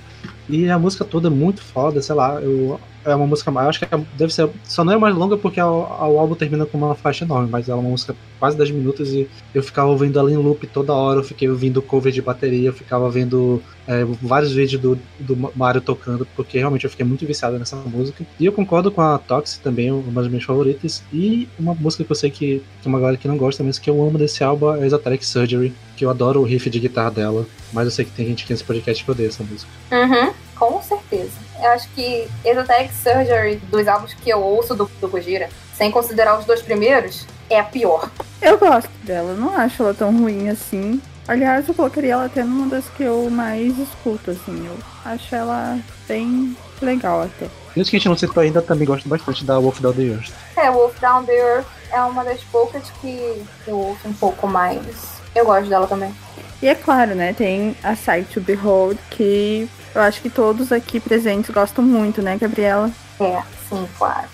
E a música toda é muito foda, sei lá, eu é uma música mais. Acho que é, deve ser. Só não é mais longa porque o, o álbum termina com uma faixa enorme, mas é uma música quase 10 minutos e eu ficava ouvindo ela em loop toda hora. Eu fiquei ouvindo cover de bateria, eu ficava vendo é, vários vídeos do, do Mario tocando, porque realmente eu fiquei muito viciado nessa música. E eu concordo com a Toxic também, uma das minhas favoritas. E uma música que eu sei que tem uma galera que não gosta, mas que eu amo desse álbum é Esoteric Surgery, que eu adoro o riff de guitarra dela, mas eu sei que tem gente aqui nesse podcast que odeia essa música. Uhum, com certeza. Eu acho que Esoteric Surgery, dos álbuns que eu ouço do, do Gojira, sem considerar os dois primeiros, é a pior. Eu gosto dela, não acho ela tão ruim assim. Aliás, eu colocaria ela até numa das que eu mais escuto, assim. Eu acho ela bem legal até. Isso que a gente não citou ainda, também gosto bastante da Wolf Down the Earth. É, Wolf Down the Earth é uma das poucas que eu ouço um pouco mais. Eu gosto dela também. E é claro, né, tem a Sight to Behold, que eu acho que todos aqui presentes gostam muito, né, Gabriela? É, sim, claro.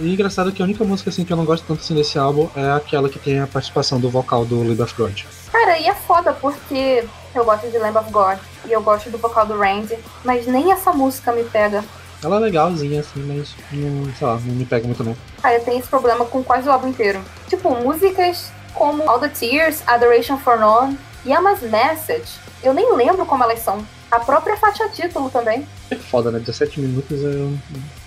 E engraçado que a única música assim que eu não gosto tanto assim desse álbum é aquela que tem a participação do vocal do Lamb of God. Cara, e é foda porque eu gosto de Lamb of God e eu gosto do vocal do Randy, mas nem essa música me pega. Ela é legalzinha assim, mas não, sei lá, não me pega muito não. Cara, eu tenho esse problema com quase o álbum inteiro. Tipo, músicas como All the Tears, Adoration for None e Ama's Message eu nem lembro como elas são. A própria faixa título também. É foda, né? 17 minutos eu,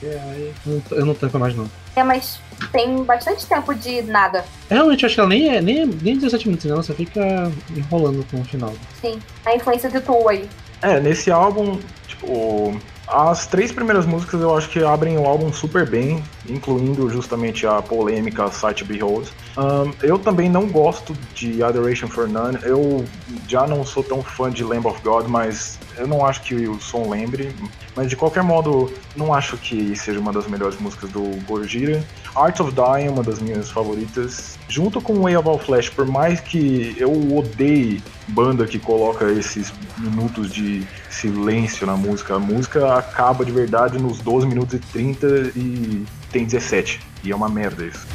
eu, eu não tanco mais não. É, mas tem bastante tempo de nada. Realmente, eu acho que ela nem é nem, nem 17 minutos, né? Ela só fica enrolando com o final. Sim, a influência de Tu aí. É, nesse álbum, tipo, as três primeiras músicas eu acho que abrem o álbum super bem, incluindo justamente a polêmica Sight Behold. Um, eu também não gosto de Adoration for None. Eu já não sou tão fã de Lamb of God, mas eu não acho que o som lembre. Mas de qualquer modo, não acho que seja uma das melhores músicas do Gojira. Art of Dying, uma das minhas favoritas. Junto com Way of All Flash, por mais que eu odeie banda que coloca esses minutos de silêncio na música, a música acaba de verdade nos 12 minutos e 30 e tem 17. E é uma merda isso.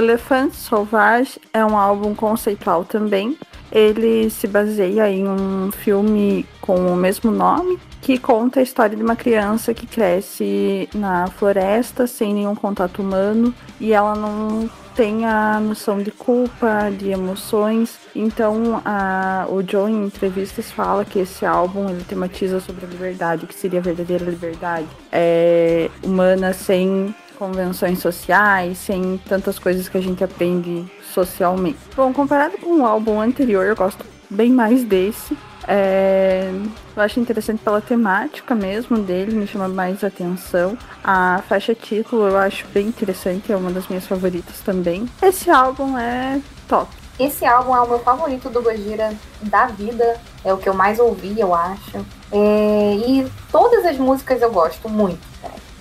Elephant Sauvage é um álbum conceitual também. Ele se baseia em um filme com o mesmo nome, que conta a história de uma criança que cresce na floresta sem nenhum contato humano e ela não tem a noção de culpa, de emoções. Então, a, o Joe em entrevistas fala que esse álbum ele tematiza sobre a liberdade, o que seria a verdadeira liberdade, é, humana sem convenções sociais, sem tantas coisas que a gente aprende socialmente. Bom, comparado com o álbum anterior, eu gosto bem mais desse. É, eu acho interessante pela temática mesmo dele, me chama mais atenção. A faixa título eu acho bem interessante, é uma das minhas favoritas também. Esse álbum é top. Esse álbum é o meu favorito do Gojira da vida, é o que eu mais ouvi, eu acho. É, e todas as músicas eu gosto muito.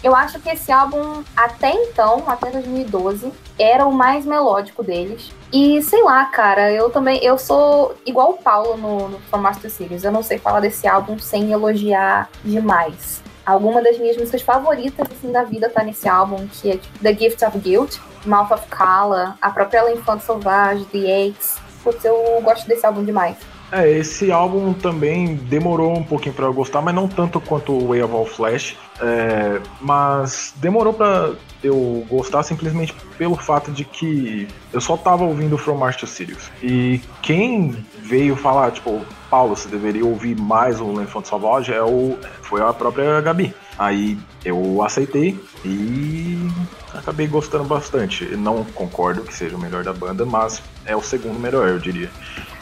Eu acho que esse álbum, até então, até 2012, era o mais melódico deles. E sei lá, cara, eu também. Eu sou igual o Paulo no, no From Master Series. Eu não sei falar desse álbum sem elogiar demais. Alguma das minhas músicas favoritas assim, da vida tá nesse álbum, que é tipo, The Gift of Guilt, Mouth of Kala, a própria L'Enfant Sauvage, The Aches. Putz, eu gosto desse álbum demais. É, esse álbum também demorou um pouquinho para eu gostar, mas não tanto quanto o Way of All Flash. É, mas demorou para eu gostar simplesmente pelo fato de que eu só tava ouvindo From Mars to Sirius. E quem veio falar, tipo, Paulo, você deveria ouvir mais o L'Enfant Sauvage é o, foi a própria Gabi. Aí eu aceitei e acabei gostando bastante. Não concordo que seja o melhor da banda, mas é o segundo melhor, eu diria.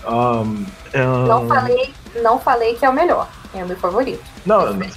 Um, um... Não, falei, não falei que é o melhor, é o meu favorito. Não, não.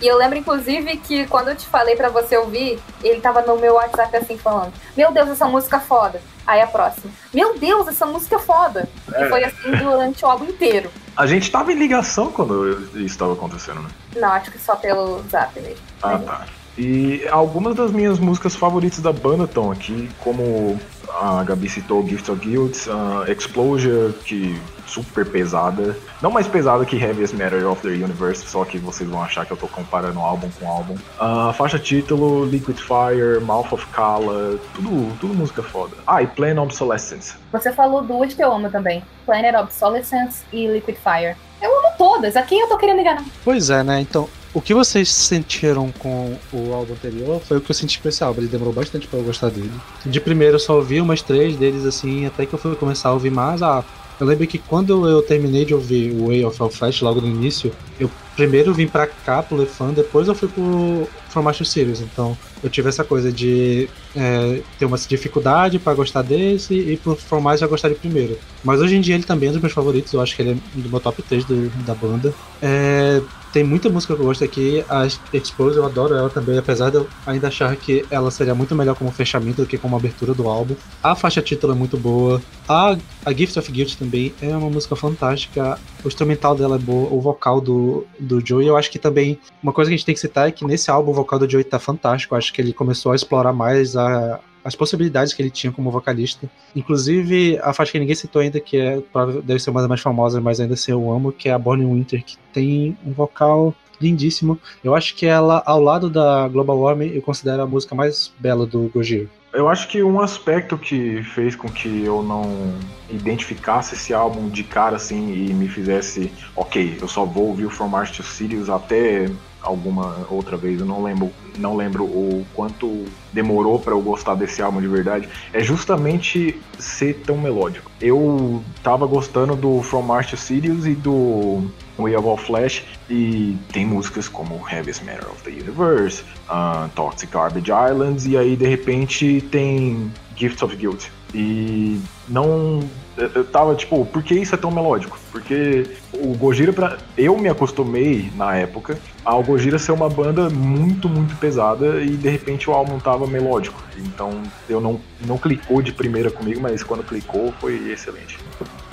E eu lembro, inclusive, que quando eu te falei para você ouvir, ele tava no meu WhatsApp assim falando: Meu Deus, essa música é foda. Aí a próxima: Meu Deus, essa música é foda. É. E foi assim durante o álbum inteiro. A gente tava em ligação quando isso estava acontecendo, né? Não, acho que só pelo zap mesmo. Ah, tá. E algumas das minhas músicas favoritas da banda estão aqui, como a Gabi citou Gift of Guilt, uh, Explosion, que super pesada. Não mais pesada que Heaviest Matter of the Universe, só que vocês vão achar que eu tô comparando álbum com álbum. A uh, faixa título, Liquid Fire, Mouth of Kala, tudo, tudo música foda. Ah, e Planet Obsolescence. Você falou duas que eu amo também: Planet Obsolescence e Liquid Fire. Eu amo todas, a quem eu tô querendo enganar? Pois é, né? Então, o que vocês sentiram com o álbum anterior foi o que eu senti álbum. Ele demorou bastante para eu gostar dele. De primeiro eu só ouvi umas três deles assim, até que eu fui começar a ouvir mais. Ah, eu lembro que quando eu terminei de ouvir o Way of Flash logo no início, eu primeiro vim pra cá pro Lefan, depois eu fui pro From Master Series. Então eu tive essa coisa de é, ter uma dificuldade para gostar desse e pro From Mais já gostar de primeiro. Mas hoje em dia ele também é um dos meus favoritos, eu acho que ele é do meu top 3 do, da banda. É, tem muita música que eu gosto aqui. A Expose eu adoro ela também, apesar de eu ainda achar que ela seria muito melhor como fechamento do que como abertura do álbum. A faixa título é muito boa. A, a Gift of Guilt também é uma música fantástica. O instrumental dela é boa, o vocal do, do Joey. Eu acho que também uma coisa que a gente tem que citar é que nesse álbum o vocal do Joey tá fantástico. Eu acho que ele começou a explorar mais a, as possibilidades que ele tinha como vocalista. Inclusive, a faixa que ninguém citou ainda, que é, deve ser uma das mais famosas, mas ainda assim eu amo, que é a Born Winter, que tem um vocal lindíssimo. Eu acho que ela, ao lado da Global Warming, eu considero a música mais bela do Gojira. Eu acho que um aspecto que fez com que eu não identificasse esse álbum de cara assim e me fizesse, ok, eu só vou ouvir o From Mars to Sirius até alguma outra vez, eu não lembro, não lembro o quanto demorou para eu gostar desse álbum de verdade, é justamente ser tão melódico. Eu tava gostando do From Mars to Sirius e do Way of All Flash e tem músicas como Heaviest Matter of the Universe, uh, Toxic Garbage Islands e aí de repente tem Gifts of Guilt e não eu tava tipo, por que isso é tão melódico? Porque o Gojira, pra, eu me acostumei na época ao Gojira ser uma banda muito, muito pesada e de repente o álbum tava melódico. Então eu não, não clicou de primeira comigo, mas quando clicou foi excelente.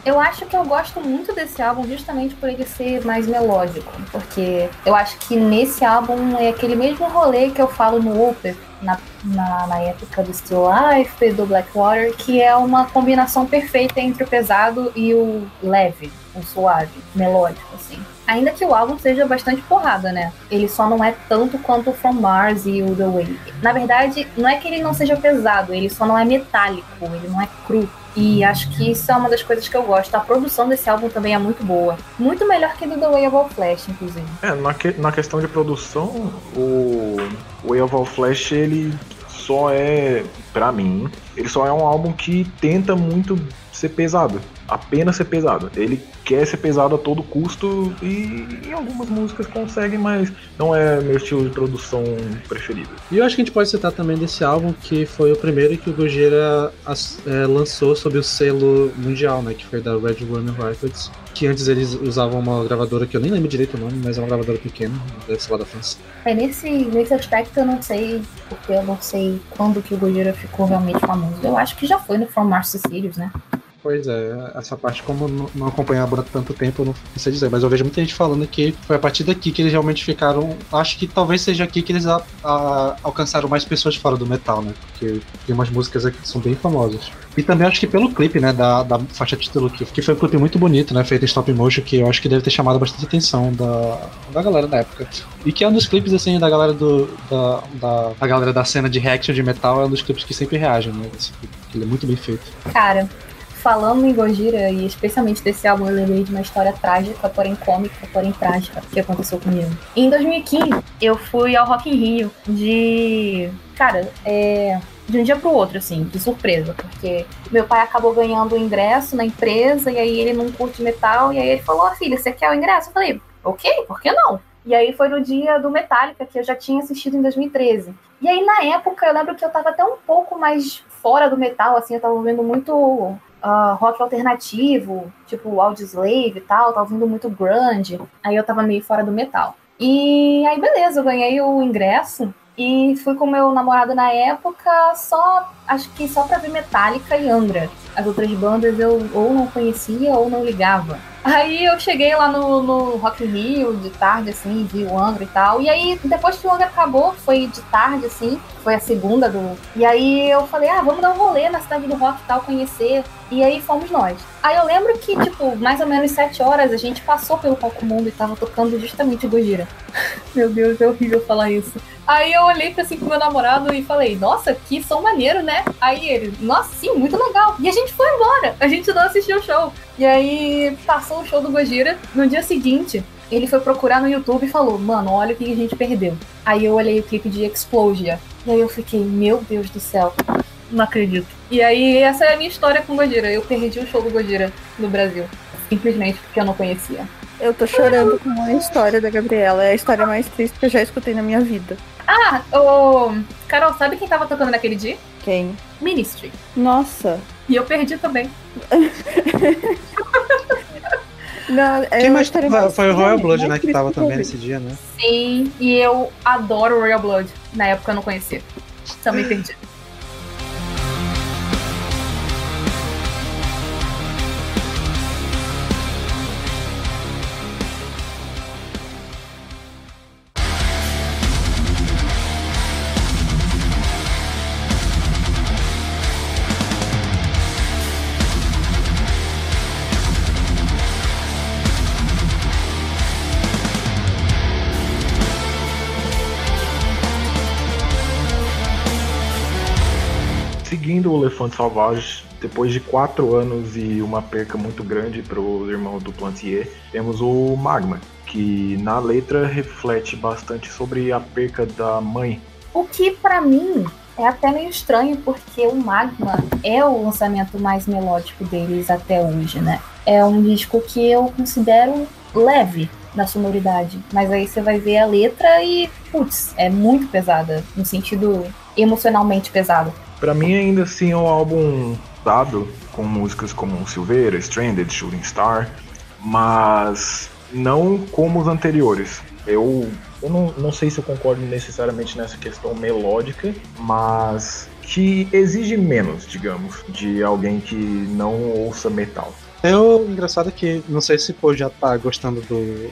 Eu acho que eu gosto muito desse álbum justamente por ele ser mais melódico, porque eu acho que nesse álbum é aquele mesmo rolê que eu falo no Opeth, na, na, na, época do Still Life, do Blackwater, que é uma combinação perfeita entre o pesado e o leve, o suave, melódico, assim. Ainda que o álbum seja bastante porrada, né? Ele só não é tanto quanto o From Mars e o The Way. Na verdade, não é que ele não seja pesado, ele só não é metálico, ele não é cru E acho que isso é uma das coisas que eu gosto. A produção desse álbum também é muito boa. Muito melhor que do The Way of All Flash, inclusive. É, na, que, na questão de produção, o Way of All Flash, ele só é, para mim, ele só é um álbum que tenta muito ser pesado. Apenas ser pesado. Ele quer ser pesado a todo custo e em algumas músicas consegue, mas não é meu estilo de produção preferido. E eu acho que a gente pode citar também desse álbum que foi o primeiro que o Gojira é, lançou sob o selo mundial, né? Que foi da Red Runner Records. Que antes eles usavam uma gravadora que eu nem lembro direito o nome, mas é uma gravadora pequena, deve ser lá da França. É, nesse, nesse aspecto eu não sei, porque eu não sei quando que o Gojira ficou realmente famoso. Eu acho que já foi no From Mars to Sirius, né? Pois é, essa parte, como não acompanhava por tanto tempo, eu não sei dizer, mas eu vejo muita gente falando que foi a partir daqui que eles realmente ficaram. Acho que talvez seja aqui que eles a, a, alcançaram mais pessoas fora do metal, né? Porque tem umas músicas aqui que são bem famosas. E também acho que pelo clipe, né, da, da faixa título, que, que foi um clipe muito bonito, né? Feito em stop motion, que eu acho que deve ter chamado bastante atenção da, da galera da época. E que é um dos clipes, assim, da galera do. Da, da, da galera da cena de reaction de metal, é um dos clipes que sempre reagem, né? Esse clipe, ele é muito bem feito. Cara, falando em Gojira, e especialmente desse álbum, eu lembrei de uma história trágica, porém cômica, porém trágica, que aconteceu comigo. Em 2015, eu fui ao Rock in Rio de. Cara, é de um dia pro outro, assim, de surpresa, porque meu pai acabou ganhando o ingresso na empresa, e aí ele não curte metal, e aí ele falou, oh, filha, você quer o ingresso? Eu falei, ok, por que não? E aí foi no dia do Metallica, que eu já tinha assistido em 2013. E aí, na época, eu lembro que eu tava até um pouco mais fora do metal, assim, eu tava ouvindo muito uh, rock alternativo, tipo Audioslave e tal, tava ouvindo muito grunge, aí eu tava meio fora do metal. E aí beleza, eu ganhei o ingresso e fui com meu namorado na época só, acho que só pra ver Metallica e Angra. As outras bandas eu ou não conhecia ou não ligava. Aí eu cheguei lá no, no Rock in Rio de tarde, assim, vi o Angra e tal. E aí, depois que o Angra acabou, foi de tarde, assim, foi a segunda do. E aí eu falei, ah, vamos dar um rolê na cidade do rock e tal, conhecer. E aí fomos nós. Aí eu lembro que, tipo, mais ou menos sete horas a gente passou pelo palco mundo e tava tocando justamente Gojira. Meu Deus, é horrível falar isso. Aí eu olhei pra assim pro meu namorado e falei, nossa, que som maneiro, né? Aí ele, nossa, sim, muito legal. E a gente foi embora. A gente não assistiu o show. E aí passou o show do Gojira. No dia seguinte, ele foi procurar no YouTube e falou, mano, olha o que a gente perdeu. Aí eu olhei o clipe de Explosion. E aí eu fiquei, meu Deus do céu, não acredito. E aí essa é a minha história com o Gojira. Eu perdi o show do Gojira no Brasil. Simplesmente porque eu não conhecia. Eu tô chorando com a história da Gabriela. É a história mais triste que eu já escutei na minha vida. Ah, o. Carol, sabe quem tava tocando naquele dia? Quem? Ministry. Nossa. E eu perdi também. Não, é Quem mais história foi, mais- foi o Royal Blood, né, que tava também nesse dia, né? Sim, e eu adoro Royal Blood. Na época eu não conhecia. Também perdi. Seguindo o Elefante Salvage, depois de quatro anos e uma perca muito grande para os irmãos do Plantier, temos o Magma, que na letra reflete bastante sobre a perca da mãe. O que pra mim é até meio estranho, porque o Magma é o lançamento mais melódico deles até hoje, né? É um disco que eu considero leve na sonoridade, mas aí você vai ver a letra e, putz, é muito pesada, no sentido emocionalmente pesado. Para mim, ainda assim, é um álbum dado com músicas como Silveira, Stranded, Shooting Star, mas não como os anteriores. Eu, eu não, não sei se eu concordo necessariamente nessa questão melódica, mas que exige menos, digamos, de alguém que não ouça metal. Eu, engraçado que, não sei se pô já tá gostando do,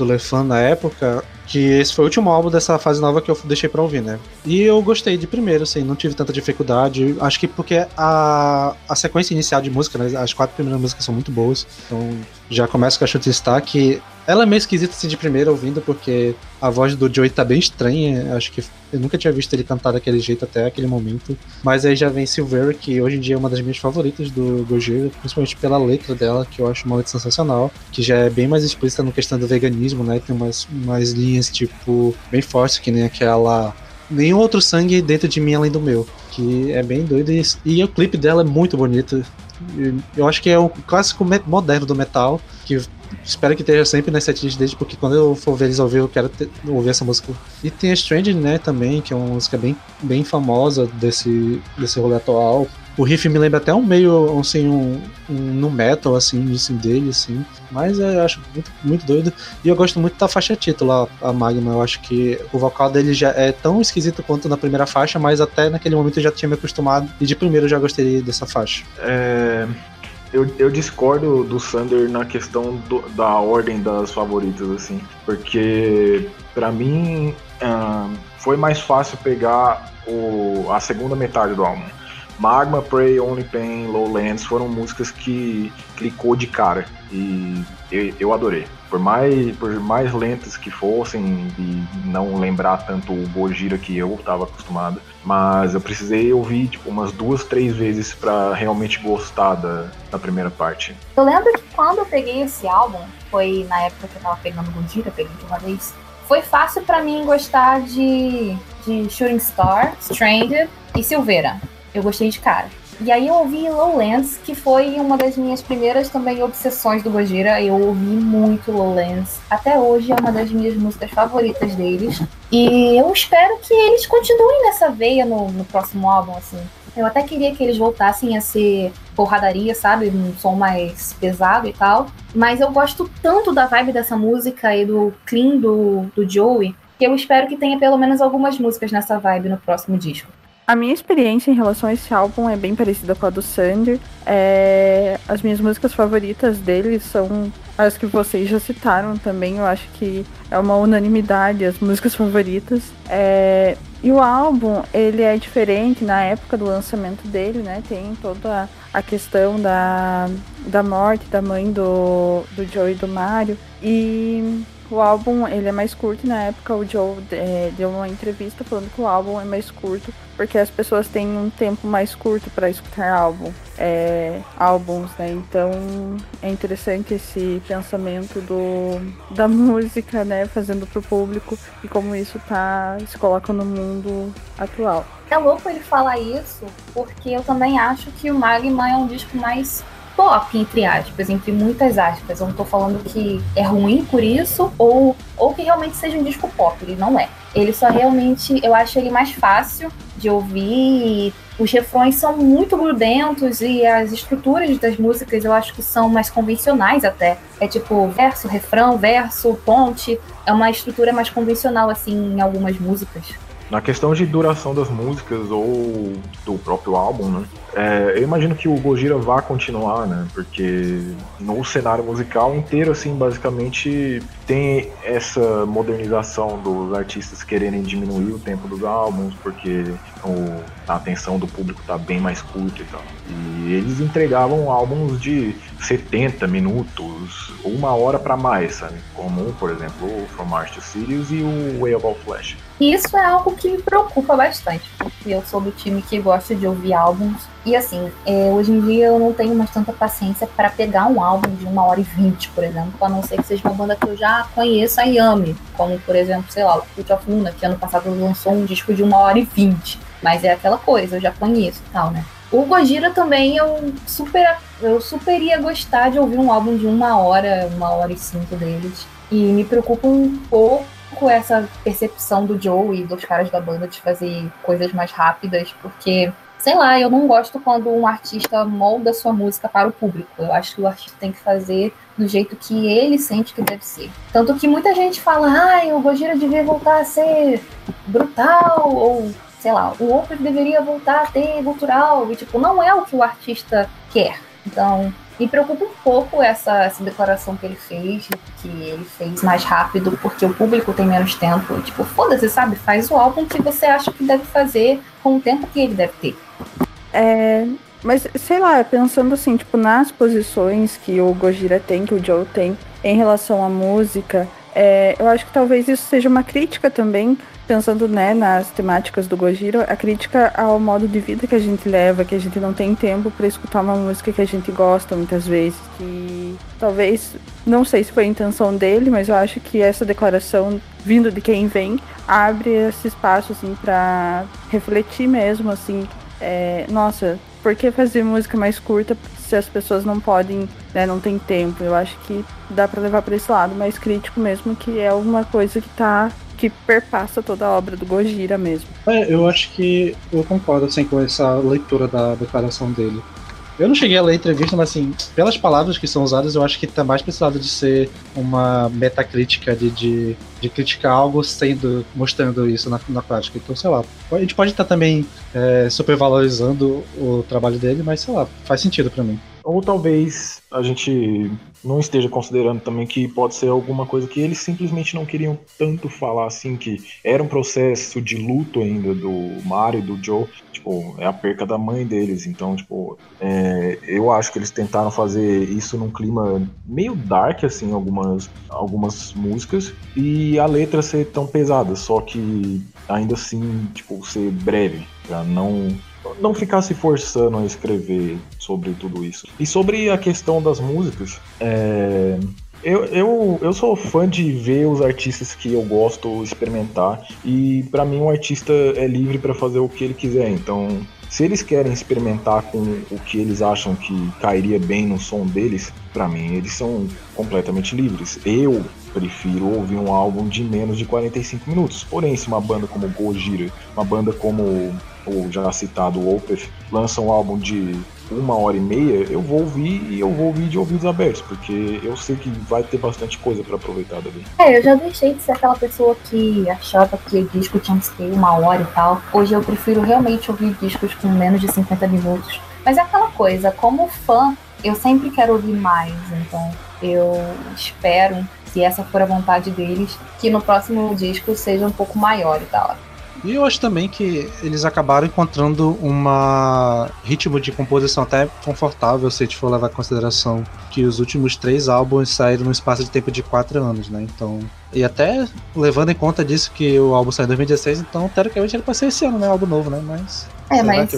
do Lefan na época, que esse foi o último álbum dessa fase nova que eu deixei pra ouvir, né? E eu gostei de primeiro, assim, não tive tanta dificuldade. Acho que porque a, a sequência inicial de música, né, as quatro primeiras músicas são muito boas, então Já começa com a Star, que ela é meio esquisita assim de primeira ouvindo, porque a voz do Joey tá bem estranha. Acho que eu nunca tinha visto ele cantar daquele jeito até aquele momento. Mas aí já vem Silver, que hoje em dia é uma das minhas favoritas do Gojira, principalmente pela letra dela, que eu acho uma letra sensacional, que já é bem mais explícita no questão do veganismo, né? Tem umas, umas linhas, tipo, bem fortes, que nem aquela. Nenhum outro sangue dentro de mim além do meu. Que é bem doido. E, e o clipe dela é muito bonito. Eu acho que é o clássico moderno do metal, que espero que esteja sempre nas setlist deles, porque quando eu for ver eles ouvir, eu quero ter, ouvir essa música. E tem a Strange, né, também, que é uma música bem, bem famosa desse, desse rolê atual. O riff me lembra até um meio, assim, um, um no metal, assim, assim, dele, assim. Mas eu acho muito, muito doido. E eu gosto muito da faixa título, a Magma. Eu acho que o vocal dele já é tão esquisito quanto na primeira faixa, mas até naquele momento eu já tinha me acostumado. E de primeiro eu já gostei dessa faixa. É, eu, eu discordo do Sander na questão do, da ordem das favoritas, assim. Porque, para mim, foi mais fácil pegar o, a segunda metade do álbum. Magma, Prey, Only Pain, Lowlands foram músicas que clicou de cara e eu, eu, adorei. Por mais, por mais lentas que fossem e não lembrar tanto o Gojira que eu estava acostumado, mas eu precisei ouvir tipo, umas duas, três vezes para realmente gostar da, da primeira parte. Eu lembro que quando eu peguei esse álbum, foi na época que eu tava pegando Gojira, peguei de uma vez, foi fácil para mim gostar de, de Shooting Star, Stranded e Silveira eu gostei de cara. E aí eu ouvi Lowlands, que foi uma das minhas primeiras também obsessões do Gojira. Eu ouvi muito Lowlands. Até hoje é uma das minhas músicas favoritas deles. E eu espero que eles continuem nessa veia no, no próximo álbum, assim. Eu até queria que eles voltassem a ser porradaria, sabe? Um som mais pesado e tal. Mas eu gosto tanto da vibe dessa música e do clean do, do Joey que eu espero que tenha pelo menos algumas músicas nessa vibe no próximo disco. A minha experiência em relação a esse álbum é bem parecida com a do Sander. É... As minhas músicas favoritas dele são as que vocês já citaram também. Eu acho que é uma unanimidade as músicas favoritas. É... E o álbum, ele é diferente na época do lançamento dele, né? Tem toda a questão da, da morte da mãe do, do Joe e do Mario. E o álbum ele é mais curto na época o Joe é, deu uma entrevista falando que o álbum é mais curto porque as pessoas têm um tempo mais curto para escutar álbum, é, álbuns, né? Então é interessante esse pensamento do, da música, né? Fazendo para o público e como isso tá se coloca no mundo atual. É louco ele falar isso porque eu também acho que o Magma é um disco mais pop, entre aspas, entre muitas aspas. Eu não tô falando que é ruim por isso, ou, ou que realmente seja um disco pop, ele não é. Ele só realmente, eu acho ele mais fácil de ouvir. Os refrões são muito grudentos e as estruturas das músicas eu acho que são mais convencionais até. É tipo verso, refrão, verso, ponte. É uma estrutura mais convencional, assim, em algumas músicas. Na questão de duração das músicas ou do próprio álbum, né? É, eu imagino que o Gojira vá continuar, né? Porque no cenário musical inteiro, assim, basicamente tem essa modernização dos artistas quererem diminuir o tempo dos álbuns, porque o, a atenção do público tá bem mais curta e tal. E eles entregavam álbuns de 70 minutos, uma hora para mais, sabe? Como, por exemplo, o From Mars to Sirius e o Way of All Flash. Isso é algo que me preocupa bastante, porque eu sou do time que gosta de ouvir álbuns. E assim, é, hoje em dia eu não tenho mais tanta paciência para pegar um álbum de uma hora e vinte, por exemplo, a não ser que seja uma banda que eu já conheça e ame. Como, por exemplo, sei lá, o Cult of Luna, que ano passado lançou um disco de uma hora e vinte. Mas é aquela coisa, eu já conheço e tal, né? O Gojira também eu super, eu super ia gostar de ouvir um álbum de uma hora, uma hora e cinco deles. E me preocupa um pouco essa percepção do Joe e dos caras da banda de fazer coisas mais rápidas, porque, sei lá, eu não gosto quando um artista molda sua música para o público. Eu acho que o artista tem que fazer do jeito que ele sente que deve ser. Tanto que muita gente fala, ai, o Gojira devia voltar a ser brutal, ou sei lá, o outro deveria voltar a ter cultural, e tipo, não é o que o artista quer. Então, me preocupa um pouco essa, essa declaração que ele fez, que ele fez mais rápido, porque o público tem menos tempo. Tipo, foda-se, sabe? Faz o álbum que você acha que deve fazer com o tempo que ele deve ter. É, Mas, sei lá, pensando assim, tipo, nas posições que o Gojira tem, que o Joe tem, em relação à música, é, eu acho que talvez isso seja uma crítica também, pensando né, nas temáticas do Gojira, a crítica ao modo de vida que a gente leva, que a gente não tem tempo para escutar uma música que a gente gosta muitas vezes. Que talvez, não sei se foi a intenção dele, mas eu acho que essa declaração vindo de quem vem abre esse espaço assim para refletir mesmo assim, é, nossa, por que fazer música mais curta se as pessoas não podem, né, não tem tempo? Eu acho que dá para levar para esse lado mais crítico mesmo, que é uma coisa que tá que perpassa toda a obra do Gojira mesmo. É, eu acho que eu concordo assim com essa leitura da declaração dele. Eu não cheguei a ler a entrevista, mas assim, pelas palavras que são usadas, eu acho que tá mais precisado de ser uma metacrítica, de, de, de criticar algo sendo, mostrando isso na, na prática. Então, sei lá, a gente pode estar também é, supervalorizando o trabalho dele, mas sei lá, faz sentido para mim. Ou talvez a gente não esteja considerando também que pode ser alguma coisa que eles simplesmente não queriam tanto falar assim, que era um processo de luto ainda do Mario e do Joe, tipo, é a perca da mãe deles, então, tipo, é, eu acho que eles tentaram fazer isso num clima meio dark, assim, algumas, algumas músicas, e a letra ser tão pesada, só que ainda assim, tipo, ser breve, pra não não ficar se forçando a escrever sobre tudo isso. E sobre a questão das músicas, é, eu, eu, eu sou fã de ver os artistas que eu gosto experimentar e para mim um artista é livre para fazer o que ele quiser. Então, se eles querem experimentar com o que eles acham que cairia bem no som deles, para mim eles são completamente livres. Eu prefiro ouvir um álbum de menos de 45 minutos. Porém, se uma banda como Gojira, uma banda como o já citado Opeth, lança um álbum de uma hora e meia, eu vou ouvir e eu vou ouvir de ouvidos abertos, porque eu sei que vai ter bastante coisa para aproveitar dali. É, eu já deixei de ser aquela pessoa que achava que disco tinha que ter uma hora e tal. Hoje eu prefiro realmente ouvir discos com menos de 50 minutos. Mas é aquela coisa, como fã, eu sempre quero ouvir mais, então eu espero, se essa for a vontade deles, que no próximo disco seja um pouco maior e tal. E eu acho também que eles acabaram encontrando um ritmo de composição até confortável, se a gente for levar em consideração que os últimos três álbuns saíram no espaço de tempo de quatro anos, né? Então. E até levando em conta disso que o álbum saiu em 2016, então teoricamente ele pode ser esse ano, né? Álbum novo, né? Mas. É, mas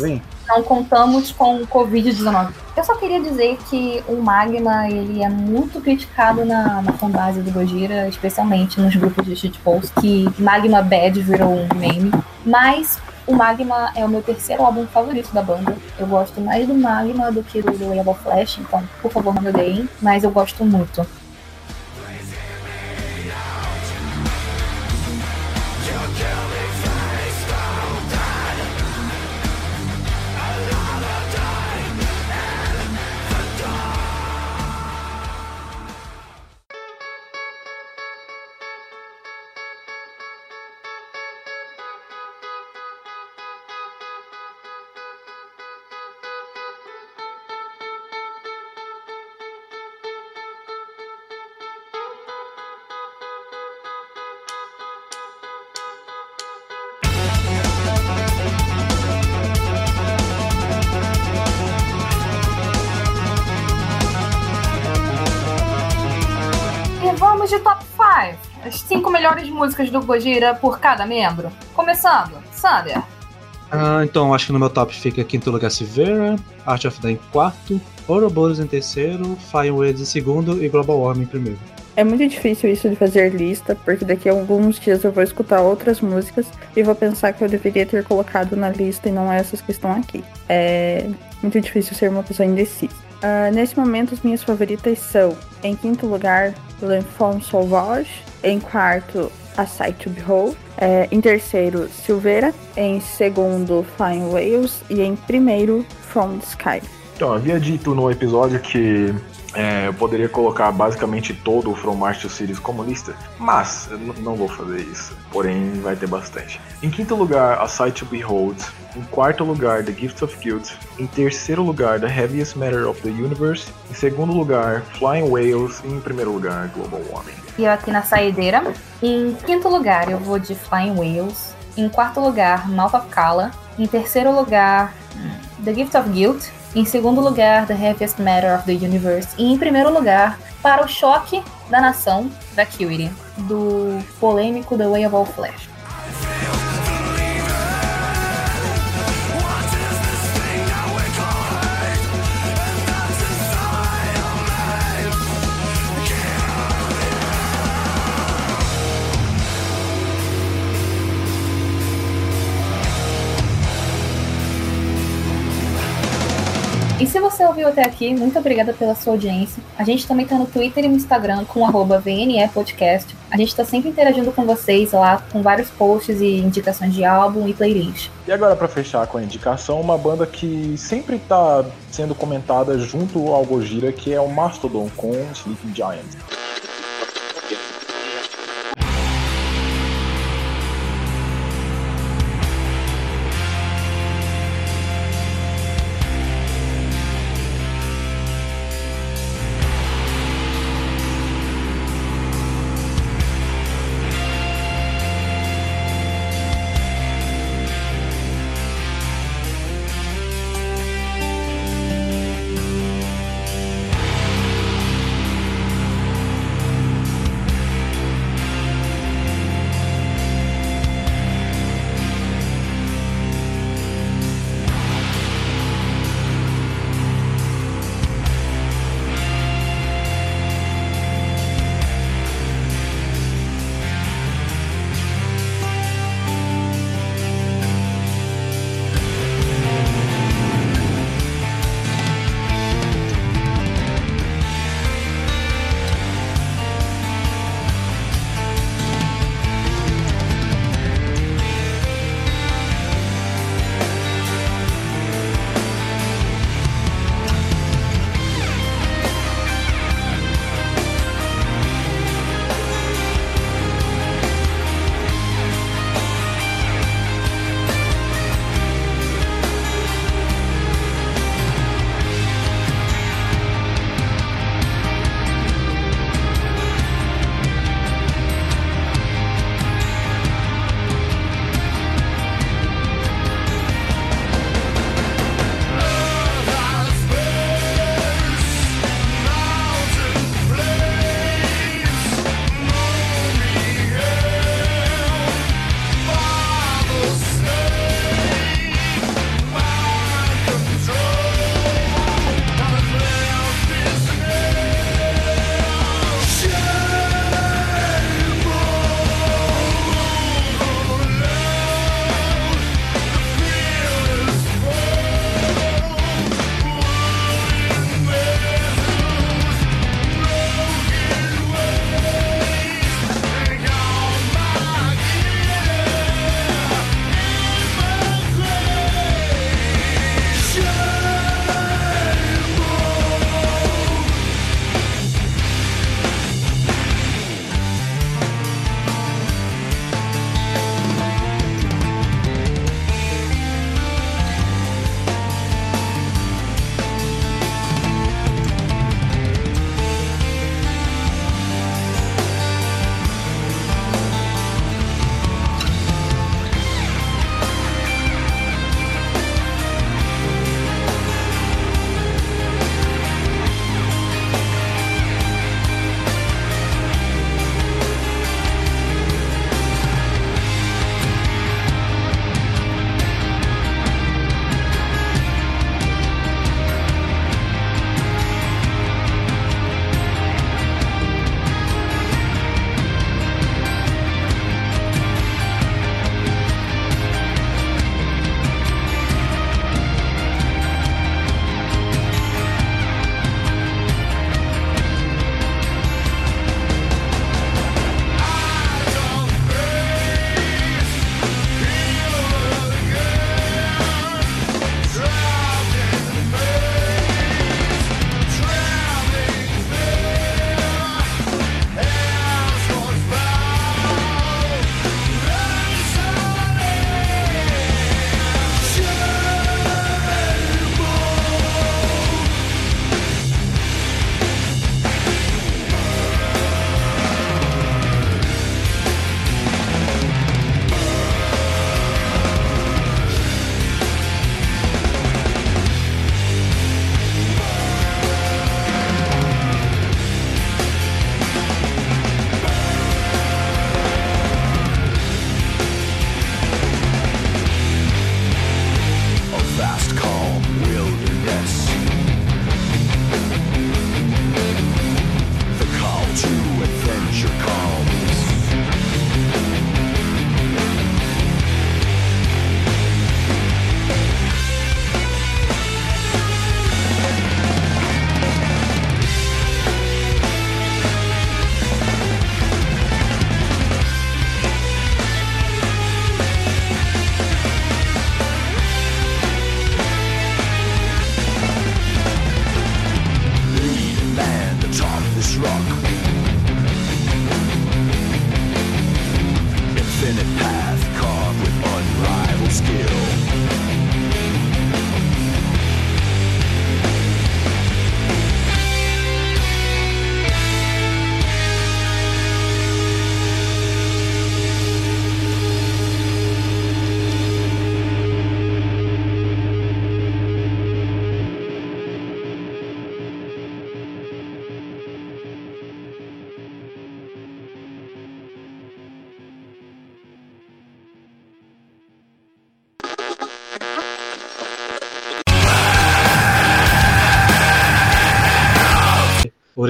não contamos com o Covid-19. Eu só queria dizer que o Magma, ele é muito criticado na, na fanbase do Gojira, especialmente nos grupos de shitpost, que Magma Bad virou um meme. Mas o Magma é o meu terceiro álbum favorito da banda. Eu gosto mais do Magma do que do Way of Flash, então, por favor, não me odeiem, mas eu gosto muito. Músicas do Gojira por cada membro. Começando, Sander. Ah, então, acho que no meu top fica quinto lugar Silveira, Art of Day em quarto, Ouroboros em terceiro, Fireworks em segundo e Global Warming em primeiro. É muito difícil isso de fazer lista, porque daqui a alguns dias eu vou escutar outras músicas e vou pensar que eu deveria ter colocado na lista e não essas que estão aqui. É muito difícil ser uma pessoa indecisa. Uh, nesse momento, as minhas favoritas são, em quinto lugar, L'Enfant Sauvage, em quarto, A Sight to Behold, é, em terceiro, Silveira, em segundo, Flying Whales e em primeiro, From the Sky. Então, havia dito no episódio que é, eu poderia colocar basicamente todo o From Mars to Sirius como lista, mas eu não vou fazer isso. Porém, vai ter bastante. Em quinto lugar, A Sight to Behold. Em quarto lugar, The Gift of Guilt. Em terceiro lugar, The Heaviest Matter of the Universe. Em segundo lugar, Flying Whales. E em primeiro lugar, Global Warming. E eu aqui na saideira. Em quinto lugar, eu vou de Flying Whales. Em quarto lugar, Mouth of. Em terceiro lugar, The Gift of Guilt. Em segundo lugar, The Heaviest Matter of the Universe. E em primeiro lugar, para o choque da nação, Vacuity, do polêmico The Way of All Flesh. E se você ouviu até aqui, muito obrigada pela sua audiência. A gente também tá no Twitter e no Instagram com arroba VNE Podcast. A gente tá sempre interagindo com vocês lá, com vários posts e indicações de álbum e playlist. E agora, para fechar com a indicação, uma banda que sempre tá sendo comentada junto ao Gojira, que é o Mastodon com Sleeping Giants.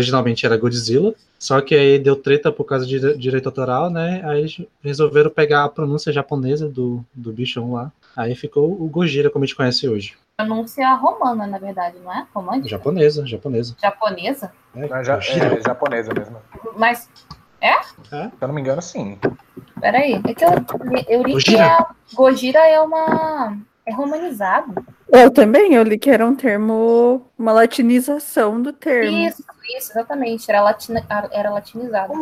Originalmente era Godzilla, só que aí deu treta por causa de direito autoral, né? Aí eles resolveram pegar a pronúncia japonesa do, do bichão lá. Aí ficou o Gojira, como a gente conhece hoje. Pronúncia romana, na verdade, não é? Romântica? Japonesa, japonesa. Japonesa? É, Não, já, Gojira. é japonesa mesmo. Mas, Se eu não me engano, sim. peraí. É que eu, eu li que Gojira. a Gojira é uma. É romanizado. Eu também, eu li que era um termo, uma latinização do termo. Isso, isso, exatamente. Era, latina, era latinizado.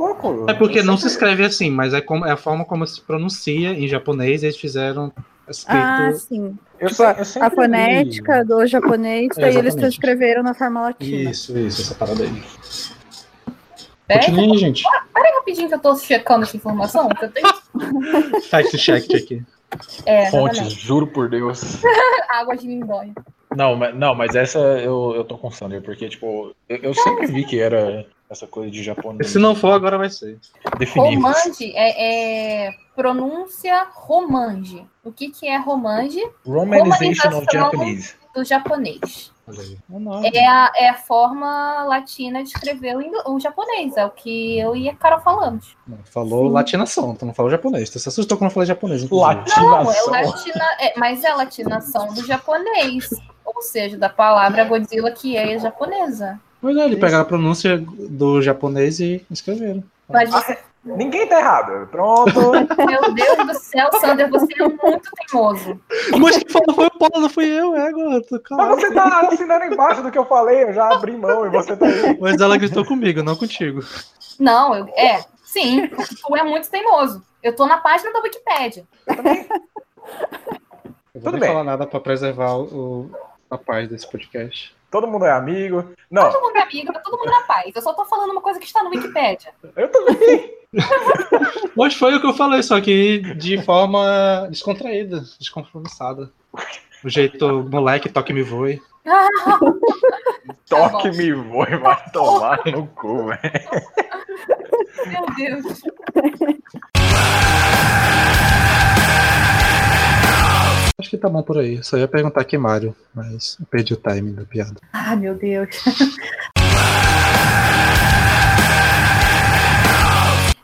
É porque não se escreve assim, mas é, como, é a forma como se pronuncia em japonês, eles fizeram escrito. Ah, sim. Eu Tipo, eu a sempre li- fonética do japonês, É, daí eles transcreveram na forma latina. Isso, isso, essa parada aí. Continue aí, gente. peraí rapidinho que eu tô checando essa informação. Que eu tenho... Fact check aqui. É, Fontes, juro por Deus. Água de lindóia. Não, mas, não, mas essa eu, eu tô com Sander, porque, tipo, eu, eu sempre vi que era essa coisa de japonês. Se não for, agora vai ser. definido. Romange é, é pronúncia romange. O que, que é romange? Romanization of Romanização. Japanese. Do japonês. Aí. É a, é a forma latina de escrever o, ingl- o japonês. É o que eu e a Carol falamos. Não, Falou latinação, tu não falou japonês. Tu se assustou quando eu falei japonês. inclusive. Não, é Latinação. latina, é, mas é latinação do japonês. Ou seja, da palavra Godzilla que é japonesa. Pois é, eles pegaram a pronúncia do japonês e escreveram. Mas você, Ninguém tá errado. Pronto. meu Deus do céu, Sander, você é muito teimoso. Mas quem falou foi o Paulo, não fui eu, é tô Mas você tá assinando embaixo do que eu falei, eu já abri mão e você tá aí. Mas ela gritou comigo, não contigo. Não, eu, é, sim, tu é muito teimoso. Eu tô na página da Wikipédia. Eu vou Tudo nem bem. falar nada pra preservar o, a paz desse podcast. Todo mundo é amigo. Não, Todo mundo é amigo, tá todo mundo na paz. Eu só tô falando uma coisa que está no Wikipédia. eu também. Mas foi o que eu falei, só que de forma descontraída, descompromissada. O jeito moleque, toque me voe. Toque me voe, vai tomar no cu, velho. Meu Deus. Acho que tá bom por aí. Só ia perguntar aqui, Mário, mas eu perdi o timing da piada. Ah, meu Deus.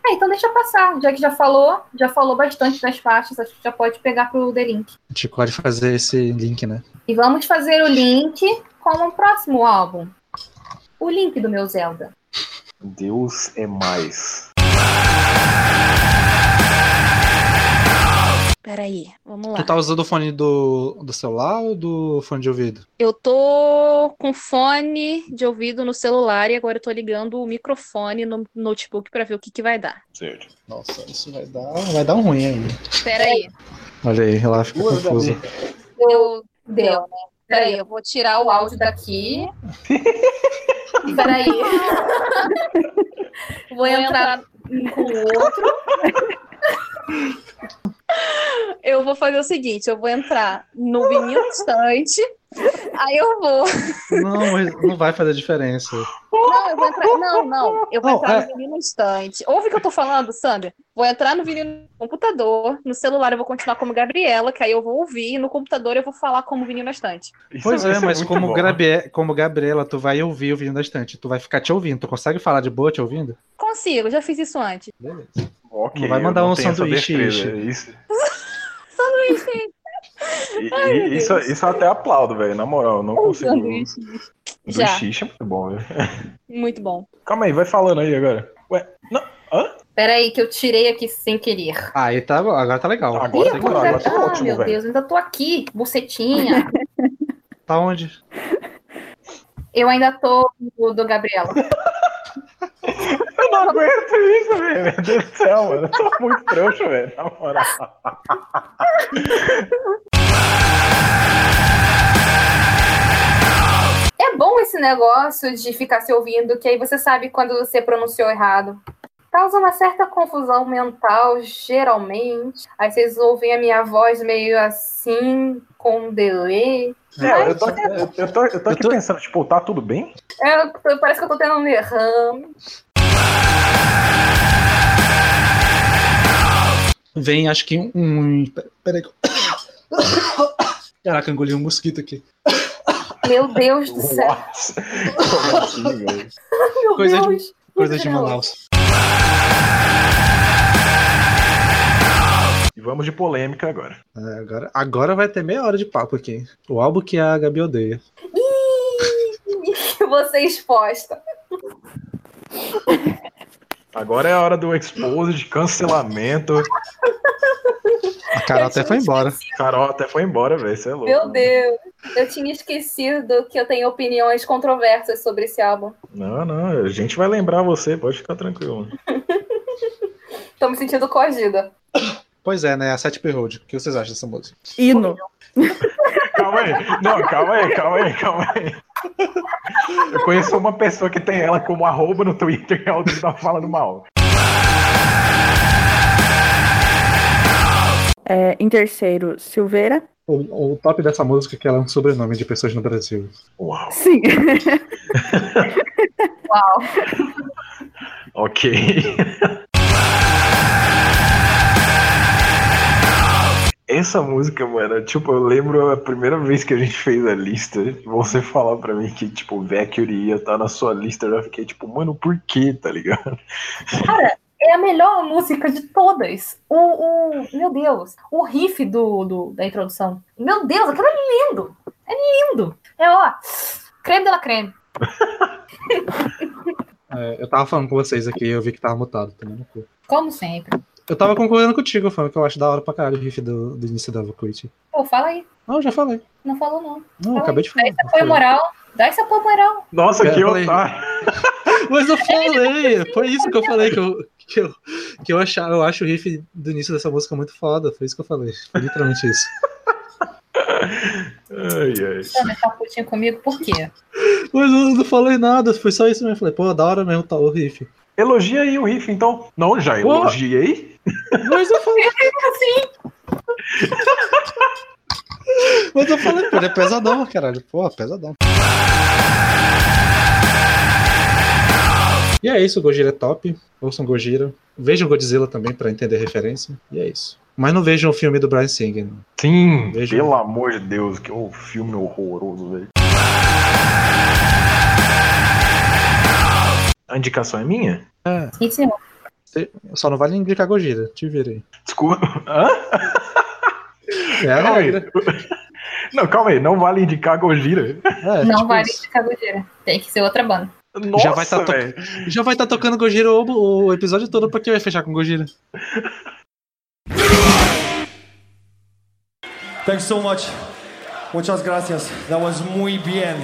É, então deixa passar. Já que já falou, já falou bastante das faixas, acho que já pode pegar pro The Link. A gente pode fazer esse link, né? E vamos fazer o link com o próximo álbum. O link do meu Zelda. Deus é mais. Peraí, vamos lá. Tu tá usando o fone do, do celular ou do fone de ouvido? Eu tô com fone de ouvido no celular e agora eu tô ligando o microfone no notebook pra ver o que, que vai dar. Certo. Nossa, isso vai dar, vai dar um ruim ainda. Peraí. Olha aí, ela fica Duas da confusa. Bia. Eu Deu, né? Peraí, eu vou tirar o áudio daqui. Peraí. Vou entrar um com o outro. Eu vou fazer o seguinte, eu vou entrar no vinil distante, aí eu vou. Não, não vai fazer diferença. Não, eu vou entrar. Não, não. Eu vou Não, entrar é- no vinil instante. Ouve o que eu tô falando, Sandra? Vou entrar no vinil no computador, no celular eu vou continuar como Gabriela, que aí eu vou ouvir, e no computador eu vou falar como vinil na estante. Isso Pois é, mas como, bom. Gabriela, como Gabriela, tu vai ouvir o vídeo da estante. Tu vai ficar te ouvindo. Tu consegue falar de boa te ouvindo? Consigo, já fiz isso antes. Beleza. Ok, Não vai mandar um sanduíche, é isso. Sanduíche. E- Ai, e- isso, Deus. isso eu até aplaudo, velho. Na moral, eu não consigo. sanduíche. Xixi é muito bom, velho. Muito bom. Calma aí, vai falando aí agora. Ué, não. Hã? Peraí, que eu tirei aqui sem querer. Aí tá, agora tá legal. Agora Ih, tá a coisa- agora tá ah, ótimo, meu velho. Deus, ainda tô aqui, bucetinha. Tá onde? eu ainda tô do, do Gabriela. Eu não aguento isso, velho. Meu Deus do céu, mano. Eu tô muito trouxa, velho. Na moral. É bom esse negócio de ficar se ouvindo, que aí você sabe quando você pronunciou errado. Causa uma certa confusão mental, geralmente. Aí vocês ouvem a minha voz meio assim, com delay. É, eu tô, aqui- eu, eu tô, eu tô aqui Eu tô- pensando, tipo, tá tudo bem? É, parece que eu tô tendo um derrame. Vem, acho que um. Peraí. Caraca, engoli um mosquito aqui. Meu Deus do céu. Como assim, velho? Meu Coisa de- Deus. Coisa de Meu Deus. Manaus. E vamos de polêmica agora. É, agora, agora vai ter meia hora de papo aqui. O álbum que a Gabi odeia. Ih, Você exposta. Agora é a hora do expose, de cancelamento. A Carol até foi embora. Carol até foi embora, velho. Você é louco. Meu Deus. Eu tinha esquecido que eu tenho opiniões controversas sobre esse álbum. Não, não. A gente vai lembrar você, pode ficar tranquilo. Tô me sentindo coagida. Pois é, né? A Sete Road. O que vocês acham dessa música? Hino. Calma aí. Não, calma aí, calma aí, calma aí. Eu conheço uma pessoa que tem ela como arroba no Twitter e ela tá falando mal. É, em terceiro, Silveira. O, o top dessa música é que ela é um sobrenome de pessoas no Brasil. Uau. Sim. Uau. Ok. Essa música, mano, tipo, eu lembro a primeira vez que a gente fez a lista, você falar pra mim que, tipo, Vecchio ia estar na sua lista, eu já fiquei tipo, mano, por quê, tá ligado? É a melhor música de todas. O, o meu Deus, o riff do, do- da introdução. Meu Deus, aquilo é lindo. É lindo. É ó, creme de la creme. É, eu tava falando com vocês aqui e eu vi que tava mutado também. no cu. Como sempre. Eu tava concordando contigo, falando que eu acho da hora pra caralho o riff do, do início da Voquit. Pô, fala aí. Não, eu já falei. Não falou, não. Não, eu Fala acabei aí. de falar. Dá esse apoio moral. Dá esse apoio moral. Nossa, É, que eu falei. otário. Mas eu falei, foi isso que eu falei, que eu, que eu, que eu, achava, eu acho o riff do início dessa música muito foda. Foi isso que eu falei. Foi literalmente isso. Ai, ai. Sander tá putinho comigo, por quê? Mas eu não falei nada, foi só isso mesmo. Eu falei, pô, da hora mesmo tá o riff. Elogia aí o riff, então. Não, já Pô. elogiei. Mas eu falei. Mas eu falei, pô, ele é pesadão, caralho. Pô, pesadão. E é isso, o Gojira é top. Ouçam Gojira. Vejam Godzilla também pra entender a referência. E é isso. Mas não vejam o filme do Brian Singer. não. Sim, Veja. pelo amor de Deus, que oh, filme horroroso, velho. A indicação é minha? Sim, senhor. Só não vale indicar Gojira. Te virei. Desculpa. Hã? É a Calma aí. regra. Não, calma aí, não vale indicar Gojira. É, não tipo vale isso. de cagodeira. Tem que ser outra banda. Nossa, Já vai tá to- velho. Já vai estar tocando Gojira o, o episódio todo, porque vai fechar com Gojira. Thanks so much. Muchas gracias. That was muy bien.